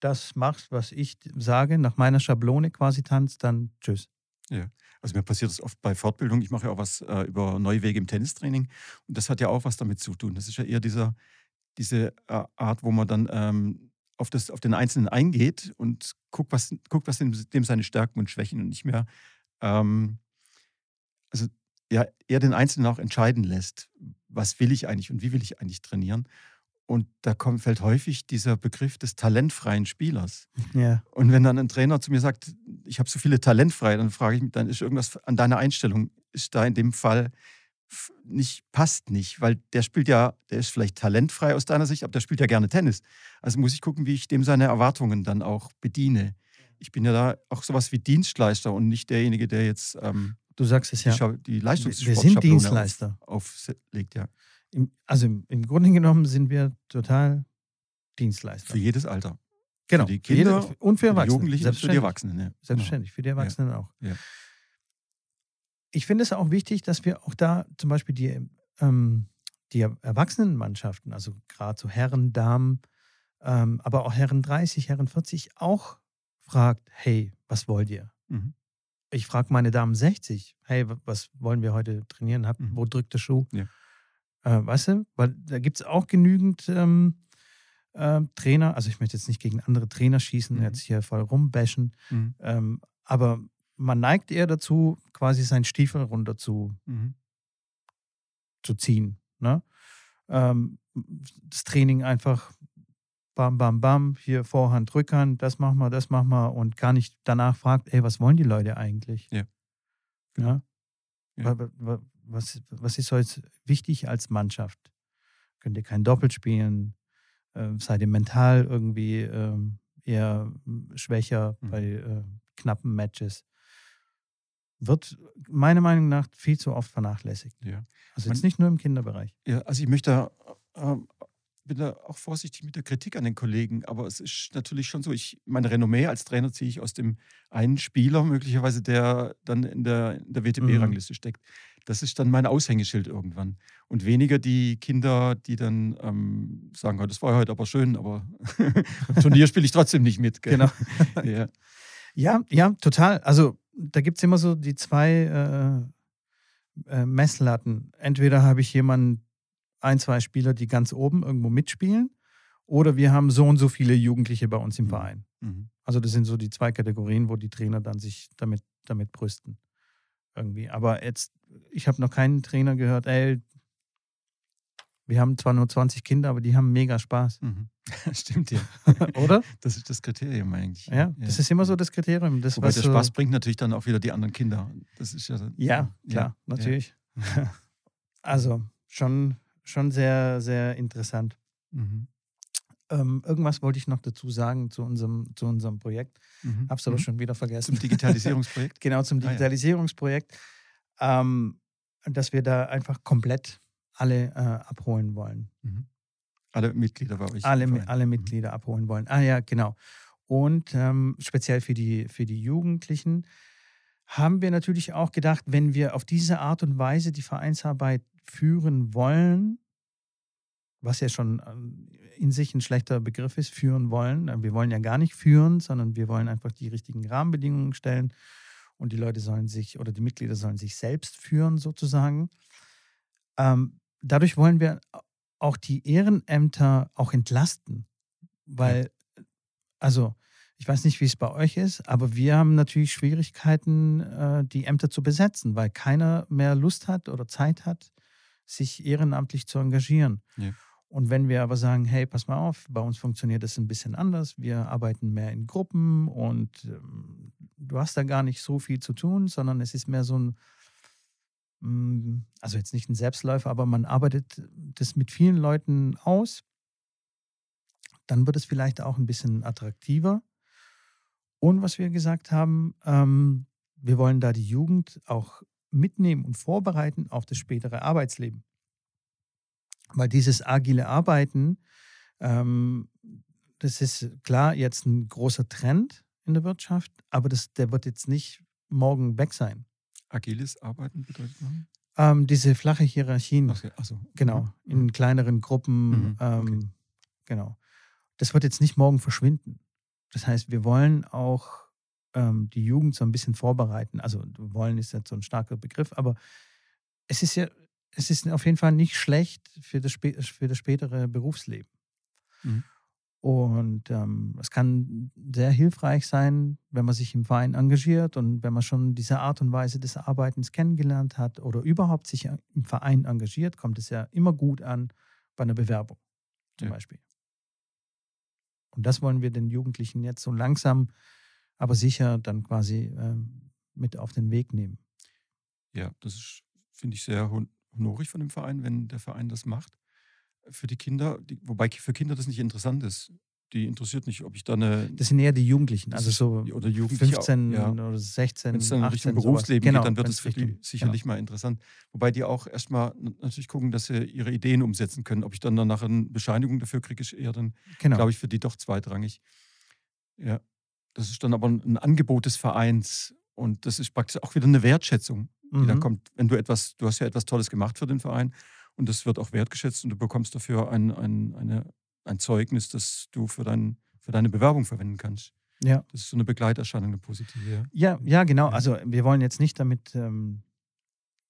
das machst, was ich sage, nach meiner Schablone quasi tanzt, dann tschüss. Ja. Also mir passiert das oft bei Fortbildung. Ich mache ja auch was äh, über neue Wege im Tennistraining. Und das hat ja auch was damit zu tun. Das ist ja eher dieser, diese äh, Art, wo man dann ähm, auf, das, auf den Einzelnen eingeht und guckt, was, guckt, was dem, dem seine Stärken und Schwächen und nicht mehr, ähm, also ja, eher den Einzelnen auch entscheiden lässt, was will ich eigentlich und wie will ich eigentlich trainieren. Und da kommt, fällt häufig dieser Begriff des talentfreien Spielers. Ja. Und wenn dann ein Trainer zu mir sagt, ich habe so viele talentfrei, dann frage ich mich, dann ist irgendwas an deiner Einstellung, ist da in dem Fall nicht, passt nicht, weil der spielt ja, der ist vielleicht talentfrei aus deiner Sicht, aber der spielt ja gerne Tennis. Also muss ich gucken, wie ich dem seine Erwartungen dann auch bediene. Ich bin ja da auch sowas wie Dienstleister und nicht derjenige, der jetzt ähm, du sagst es ja, die, die Leistungssport Wir sind Dienstleister. Auf, auflegt, ja. Im, also im, im, Grunde genommen sind wir total Dienstleister. Für jedes Alter. Genau. Für die Kinder für jede, und für Erwachsene. Jugendlichen und für die Erwachsenen. Ja. Selbstverständlich, für die Erwachsenen ja. auch. Ja. Ich finde es auch wichtig, dass wir auch da zum Beispiel die, ähm, die Erwachsenenmannschaften, also gerade so Herren, Damen, ähm, aber auch Herren 30, Herren 40, auch fragt, hey, was wollt ihr? Mhm. Ich frage meine Damen 60, hey, was wollen wir heute trainieren? Hab, mhm. Wo drückt der Schuh? Ja. Äh, weißt du, weil da gibt es auch genügend ähm, äh, Trainer, also ich möchte jetzt nicht gegen andere Trainer schießen, mhm. jetzt hier voll rumbashen, mhm. ähm, aber man neigt eher dazu, quasi seinen Stiefel runter zu, mhm. zu ziehen. Ne? Ähm, das Training einfach bam, bam, bam, hier Vorhand, Rückhand, das machen wir, das machen wir und gar nicht danach fragt, ey, was wollen die Leute eigentlich? Ja. ja? ja. Was, was ist heute wichtig als Mannschaft? Könnt ihr kein Doppel spielen? äh, seid ihr mental irgendwie äh, eher schwächer mhm. bei äh, knappen Matches. Wird meiner Meinung nach viel zu oft vernachlässigt. Ja. Also jetzt nicht nur im Kinderbereich. Ja, also ich möchte äh, bin da auch vorsichtig mit der Kritik an den Kollegen, aber es ist natürlich schon so, ich meine Renommee als Trainer ziehe ich aus dem einen Spieler möglicherweise, der dann in der, in der WTB-Rangliste mhm. steckt. Das ist dann mein Aushängeschild irgendwann. Und weniger die Kinder, die dann ähm, sagen, oh, das war heute aber schön, aber im Turnier spiele ich trotzdem nicht mit. Gell? Genau. ja. ja, ja, total. Also da gibt es immer so die zwei äh, äh, Messlatten. Entweder habe ich jemanden, ein, zwei Spieler, die ganz oben irgendwo mitspielen, oder wir haben so und so viele Jugendliche bei uns im mhm. Verein. Mhm. Also das sind so die zwei Kategorien, wo die Trainer dann sich damit, damit brüsten. Irgendwie. Aber jetzt ich habe noch keinen Trainer gehört, ey, wir haben zwar nur 20 Kinder, aber die haben mega Spaß. Mhm. Stimmt ja. Oder? Das ist das Kriterium eigentlich. Ja, ja. das ist immer so das Kriterium. Das, Wobei der so Spaß bringt natürlich dann auch wieder die anderen Kinder. Das ist ja. Ja, klar, ja, natürlich. Ja. Also schon, schon sehr, sehr interessant. Mhm. Ähm, irgendwas wollte ich noch dazu sagen zu unserem, zu unserem Projekt. Mhm. Hab's aber mhm. schon wieder vergessen. Zum Digitalisierungsprojekt? genau, zum Digitalisierungsprojekt. Ah, ähm, dass wir da einfach komplett alle äh, abholen wollen. Mhm. Alle Mitglieder bei euch? Alle, alle mhm. Mitglieder abholen wollen. Ah ja, genau. Und ähm, speziell für die, für die Jugendlichen haben wir natürlich auch gedacht, wenn wir auf diese Art und Weise die Vereinsarbeit führen wollen, was ja schon ähm, in sich ein schlechter Begriff ist, führen wollen. Äh, wir wollen ja gar nicht führen, sondern wir wollen einfach die richtigen Rahmenbedingungen stellen und die Leute sollen sich oder die Mitglieder sollen sich selbst führen sozusagen. Ähm, dadurch wollen wir auch die Ehrenämter auch entlasten, weil, also ich weiß nicht, wie es bei euch ist, aber wir haben natürlich Schwierigkeiten, äh, die Ämter zu besetzen, weil keiner mehr Lust hat oder Zeit hat, sich ehrenamtlich zu engagieren. Ja. Und wenn wir aber sagen, hey, pass mal auf, bei uns funktioniert das ein bisschen anders, wir arbeiten mehr in Gruppen und ähm, du hast da gar nicht so viel zu tun, sondern es ist mehr so ein, mm, also jetzt nicht ein Selbstläufer, aber man arbeitet das mit vielen Leuten aus, dann wird es vielleicht auch ein bisschen attraktiver. Und was wir gesagt haben, ähm, wir wollen da die Jugend auch mitnehmen und vorbereiten auf das spätere Arbeitsleben. Weil dieses agile Arbeiten, ähm, das ist klar jetzt ein großer Trend in der Wirtschaft, aber das, der wird jetzt nicht morgen weg sein. Agiles Arbeiten bedeutet man? Ähm, diese flache Hierarchien. Okay, also, genau, mhm. in kleineren Gruppen. Mhm, okay. ähm, genau. Das wird jetzt nicht morgen verschwinden. Das heißt, wir wollen auch ähm, die Jugend so ein bisschen vorbereiten. Also wollen ist jetzt so ein starker Begriff, aber es ist ja es ist auf jeden Fall nicht schlecht für das, für das spätere Berufsleben. Mhm. Und ähm, es kann sehr hilfreich sein, wenn man sich im Verein engagiert und wenn man schon diese Art und Weise des Arbeitens kennengelernt hat oder überhaupt sich im Verein engagiert, kommt es ja immer gut an bei einer Bewerbung zum ja. Beispiel. Und das wollen wir den Jugendlichen jetzt so langsam, aber sicher dann quasi äh, mit auf den Weg nehmen. Ja, das finde ich, sehr honorig von dem Verein, wenn der Verein das macht. Für die Kinder, die, wobei für Kinder das nicht interessant ist. Die interessiert nicht, ob ich da eine. Das sind eher die Jugendlichen, also so oder Jugendliche, 15 ja. oder 16. Wenn es dann 18, Richtung Berufsleben genau, geht, dann wird es für die sicherlich genau. mal interessant. Wobei die auch erstmal natürlich gucken, dass sie ihre Ideen umsetzen können. Ob ich dann danach eine Bescheinigung dafür kriege, ist eher dann, genau. glaube ich, für die doch zweitrangig. Ja. Das ist dann aber ein Angebot des Vereins und das ist praktisch auch wieder eine Wertschätzung die mhm. dann kommt, wenn du etwas, du hast ja etwas Tolles gemacht für den Verein und das wird auch wertgeschätzt und du bekommst dafür ein, ein, eine, ein Zeugnis, das du für, dein, für deine Bewerbung verwenden kannst. Ja. Das ist so eine Begleiterscheinung, eine positive. Ja, ja, genau. Also wir wollen jetzt nicht damit ähm,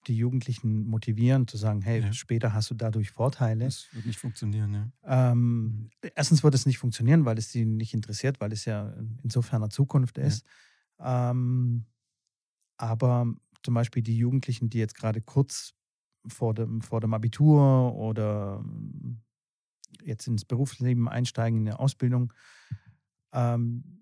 die Jugendlichen motivieren, zu sagen, hey, ja. später hast du dadurch Vorteile. Das wird nicht funktionieren, ja. Ähm, erstens wird es nicht funktionieren, weil es sie nicht interessiert, weil es ja insofern eine Zukunft ist. Ja. Ähm, aber zum Beispiel die Jugendlichen, die jetzt gerade kurz vor dem, vor dem Abitur oder hm, jetzt ins Berufsleben einsteigen, in eine Ausbildung, ähm,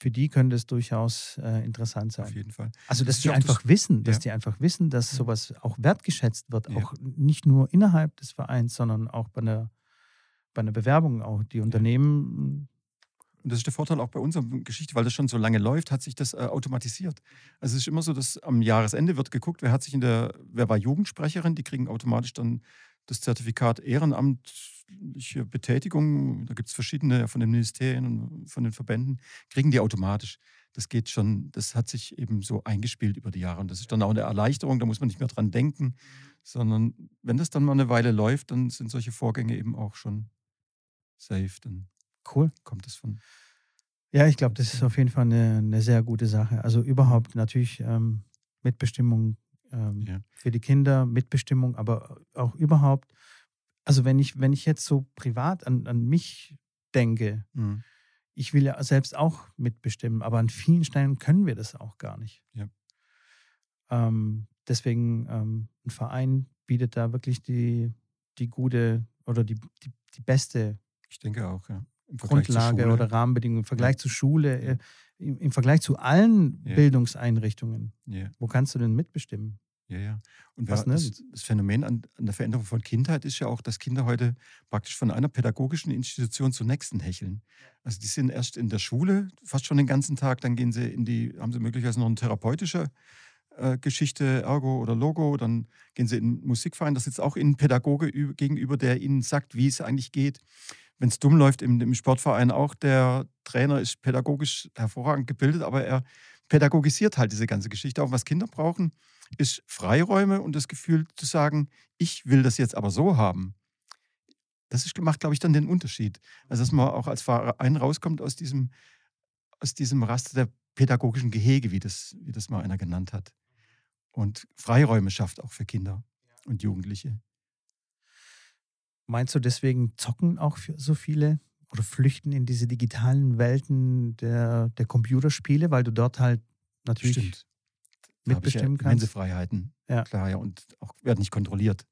für die könnte es durchaus äh, interessant sein. Auf jeden Fall. Also, dass das die einfach das, wissen, dass ja. die einfach wissen, dass sowas auch wertgeschätzt wird, ja. auch nicht nur innerhalb des Vereins, sondern auch bei einer, bei einer Bewerbung. Auch die Unternehmen hm, und das ist der Vorteil auch bei unserer Geschichte, weil das schon so lange läuft, hat sich das äh, automatisiert. Also es ist immer so, dass am Jahresende wird geguckt, wer hat sich in der, wer war Jugendsprecherin, die kriegen automatisch dann das Zertifikat ehrenamtliche Betätigung. Da gibt es verschiedene von den Ministerien und von den Verbänden, kriegen die automatisch. Das geht schon, das hat sich eben so eingespielt über die Jahre. Und das ist dann auch eine Erleichterung, da muss man nicht mehr dran denken, sondern wenn das dann mal eine Weile läuft, dann sind solche Vorgänge eben auch schon safe. Dann Cool. Kommt es von. Ja, ich glaube, das ist auf jeden Fall eine, eine, sehr gute Sache. Also überhaupt natürlich ähm, Mitbestimmung ähm, ja. für die Kinder, Mitbestimmung, aber auch überhaupt, also wenn ich, wenn ich jetzt so privat an, an mich denke, mhm. ich will ja selbst auch mitbestimmen, aber an vielen Stellen können wir das auch gar nicht. Ja. Ähm, deswegen, ähm, ein Verein bietet da wirklich die, die gute oder die, die, die beste ich denke auch, ja Grundlage oder Rahmenbedingungen im Vergleich zu Schule, äh, im, im, Vergleich zu allen ja. Bildungseinrichtungen. Ja. Wo kannst du denn mitbestimmen? Ja, ja. Und Was, ne? das, das, Phänomen an, an, der Veränderung von Kindheit ist ja auch, dass Kinder heute praktisch von einer pädagogischen Institution zur nächsten hecheln. Also die sind erst in der Schule, fast schon den ganzen Tag, dann gehen sie in die, haben sie möglicherweise noch eine therapeutische äh, Geschichte, Ergo oder Logo, dann gehen sie in den Musikverein, da sitzt auch ein Pädagoge gegenüber, der ihnen sagt, wie es eigentlich geht. Wenn es dumm läuft im, im Sportverein auch, der Trainer ist pädagogisch hervorragend gebildet, aber er pädagogisiert halt diese ganze Geschichte. Auch was Kinder brauchen, ist Freiräume und das Gefühl zu sagen, ich will das jetzt aber so haben. Das ist, macht, glaube ich, dann den Unterschied. Also, dass man auch als Verein rauskommt aus diesem, aus diesem Raster der pädagogischen Gehege, wie das, wie das mal einer genannt hat. Und Freiräume schafft auch für Kinder und Jugendliche. Meinst du deswegen zocken auch so viele oder flüchten in diese digitalen Welten der, der Computerspiele, weil du dort halt natürlich Stimmt mitbestimmen ja kannst. Freiheiten, ja. klar, ja, und auch werden nicht kontrolliert.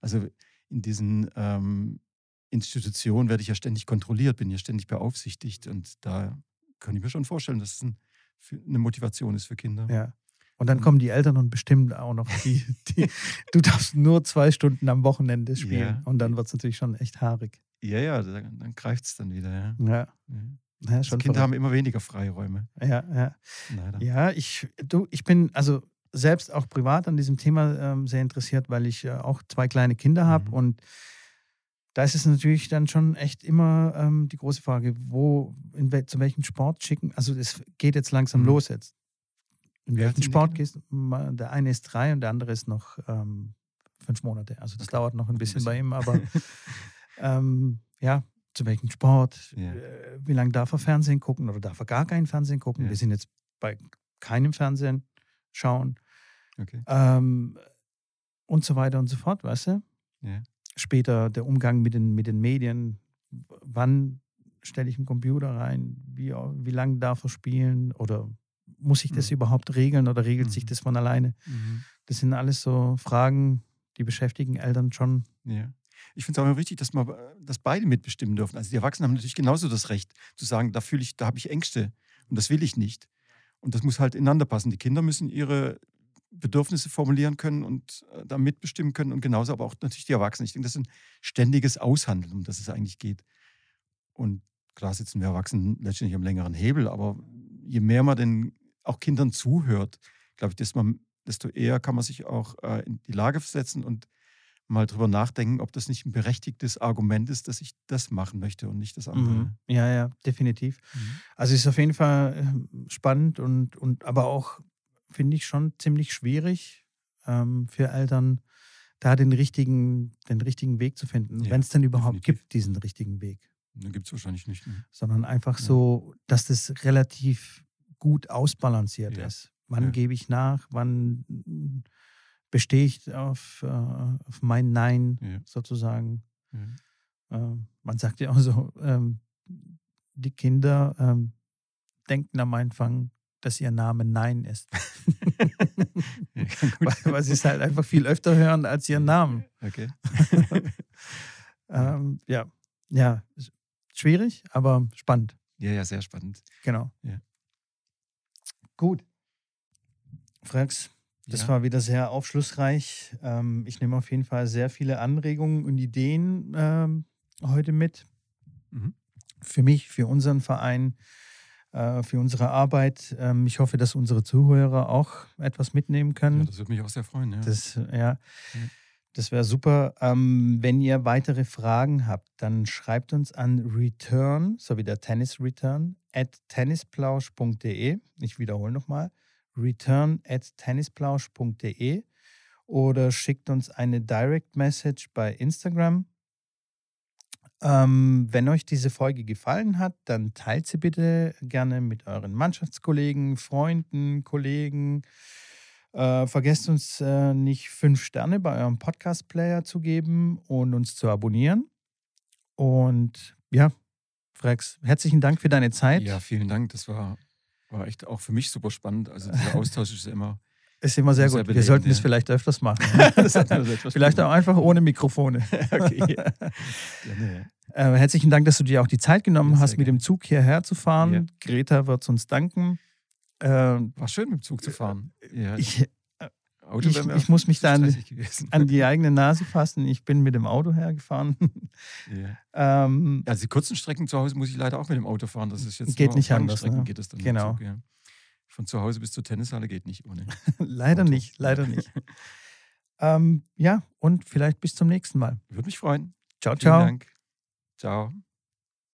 Also in diesen ähm, Institutionen werde ich ja ständig kontrolliert, bin ja ständig beaufsichtigt und da kann ich mir schon vorstellen, dass es ein, eine Motivation ist für Kinder. Ja. Und dann kommen die Eltern und bestimmen auch noch, die, die, du darfst nur zwei Stunden am Wochenende spielen. Ja. Und dann wird es natürlich schon echt haarig. Ja, ja, dann, dann greift es dann wieder. Ja. ja. ja. Kinder verrückt. haben immer weniger Freiräume. Ja, ja. Leider. Ja, ich, du, ich bin also selbst auch privat an diesem Thema ähm, sehr interessiert, weil ich äh, auch zwei kleine Kinder habe mhm. und da ist es natürlich dann schon echt immer ähm, die große Frage, wo, in zu welchem Sport schicken. Also es geht jetzt langsam mhm. los jetzt. In welchen Sport gehst du? Der eine ist drei und der andere ist noch ähm, fünf Monate. Also das okay. dauert noch ein bisschen, ein bisschen. bei ihm, aber ähm, ja, zu welchem Sport, ja. äh, wie lange darf er Fernsehen gucken oder darf er gar kein Fernsehen gucken. Ja. Wir sind jetzt bei keinem Fernsehen schauen. Okay. Ähm, und so weiter und so fort, weißt du? Ja. Später der Umgang mit den, mit den Medien. Wann stelle ich einen Computer rein? Wie, wie lange darf er spielen? Oder muss ich das mhm. überhaupt regeln oder regelt mhm. sich das von alleine? Mhm. Das sind alles so Fragen, die beschäftigen Eltern schon. Ja ich finde es auch immer wichtig, dass, man, dass beide mitbestimmen dürfen. Also die Erwachsenen haben natürlich genauso das Recht zu sagen, da fühle ich, da habe ich Ängste und das will ich nicht. Und das muss halt ineinander passen. Die Kinder müssen ihre Bedürfnisse formulieren können und äh, da mitbestimmen können und genauso aber auch natürlich die Erwachsenen. Ich denke, das ist ein ständiges Aushandeln, um das es eigentlich geht. Und klar sitzen wir Erwachsenen letztendlich am längeren Hebel, aber je mehr man den auch Kindern zuhört, glaube ich, desto, desto eher kann man sich auch äh, in die Lage versetzen und mal drüber nachdenken, ob das nicht ein berechtigtes Argument ist, dass ich das machen möchte und nicht das andere. Mhm. Ja, ja, definitiv. Mhm. Also ist auf jeden Fall ähm, spannend und, und aber auch, finde ich, schon ziemlich schwierig ähm, für Eltern, da den richtigen, den richtigen Weg zu finden, ja, wenn es denn überhaupt definitiv. gibt, diesen richtigen Weg. Den gibt es wahrscheinlich nicht. Ne? Sondern einfach ja. so, dass das relativ gut ausbalanciert ja. ist. Wann gebe ich nach, wann bestehe ich auf, äh, auf mein Nein ja. sozusagen. Äh, man sagt ja auch so, ähm, die Kinder ähm, denken am Anfang, dass ihr Name Nein ist. ja, weil, weil sie es halt einfach viel öfter hören als ihren Namen. Okay. ähm, ja, ja, schwierig, aber spannend. Ja, ja, sehr spannend. Genau. Ja. Gut. Frags, das ja. war wieder sehr aufschlussreich. Ähm, ich nehme auf jeden Fall sehr viele Anregungen und Ideen ähm, heute mit. Mhm. Für mich, für unseren Verein, äh, für unsere Arbeit. Ähm, ich hoffe, dass unsere Zuhörer auch etwas mitnehmen können. Ja, das würde mich auch sehr freuen. Ja. Das, ja, das wäre super. Ähm, wenn ihr weitere Fragen habt, dann schreibt uns an return, so wie der Tennis Return, at tennisplausch.de. Ich wiederhole nochmal return at tennisplausch.de oder schickt uns eine Direct Message bei Instagram. Ähm, wenn euch diese Folge gefallen hat, dann teilt sie bitte gerne mit euren Mannschaftskollegen, Freunden, Kollegen. Äh, vergesst uns äh, nicht fünf Sterne bei eurem Podcast-Player zu geben und uns zu abonnieren. Und ja, Frex, herzlichen Dank für deine Zeit. Ja, vielen Dank. Das war war echt auch für mich super spannend. Also dieser Austausch ist immer. Ist immer sehr, sehr gut. Wir sollten es ja. vielleicht öfters machen. vielleicht auch einfach ohne Mikrofone. okay. Ja, nee. Äh, herzlichen Dank, dass du dir auch die Zeit genommen ja, hast, mit dem Zug hierher zu fahren. Ja. Greta wird uns danken. Äh, War schön, mit dem Zug zu fahren. Ja. Ich, Auto ich, ich muss mich da an, an, die eigene Nase fassen. Ich bin mit dem Auto hergefahren. Ja. ähm, also die kurzen Strecken zu Hause muss ich leider auch mit dem Auto fahren. Das ist jetzt geht nicht anders. Strecken ne? geht es dann genau. Zug, ja. Von zu Hause bis zur Tennishalle geht nicht ohne. leider Auto. nicht, leider nicht. ähm, ja, und vielleicht bis zum nächsten Mal. Würde mich freuen. Ciao, ciao. Vielen Dank. Ciao.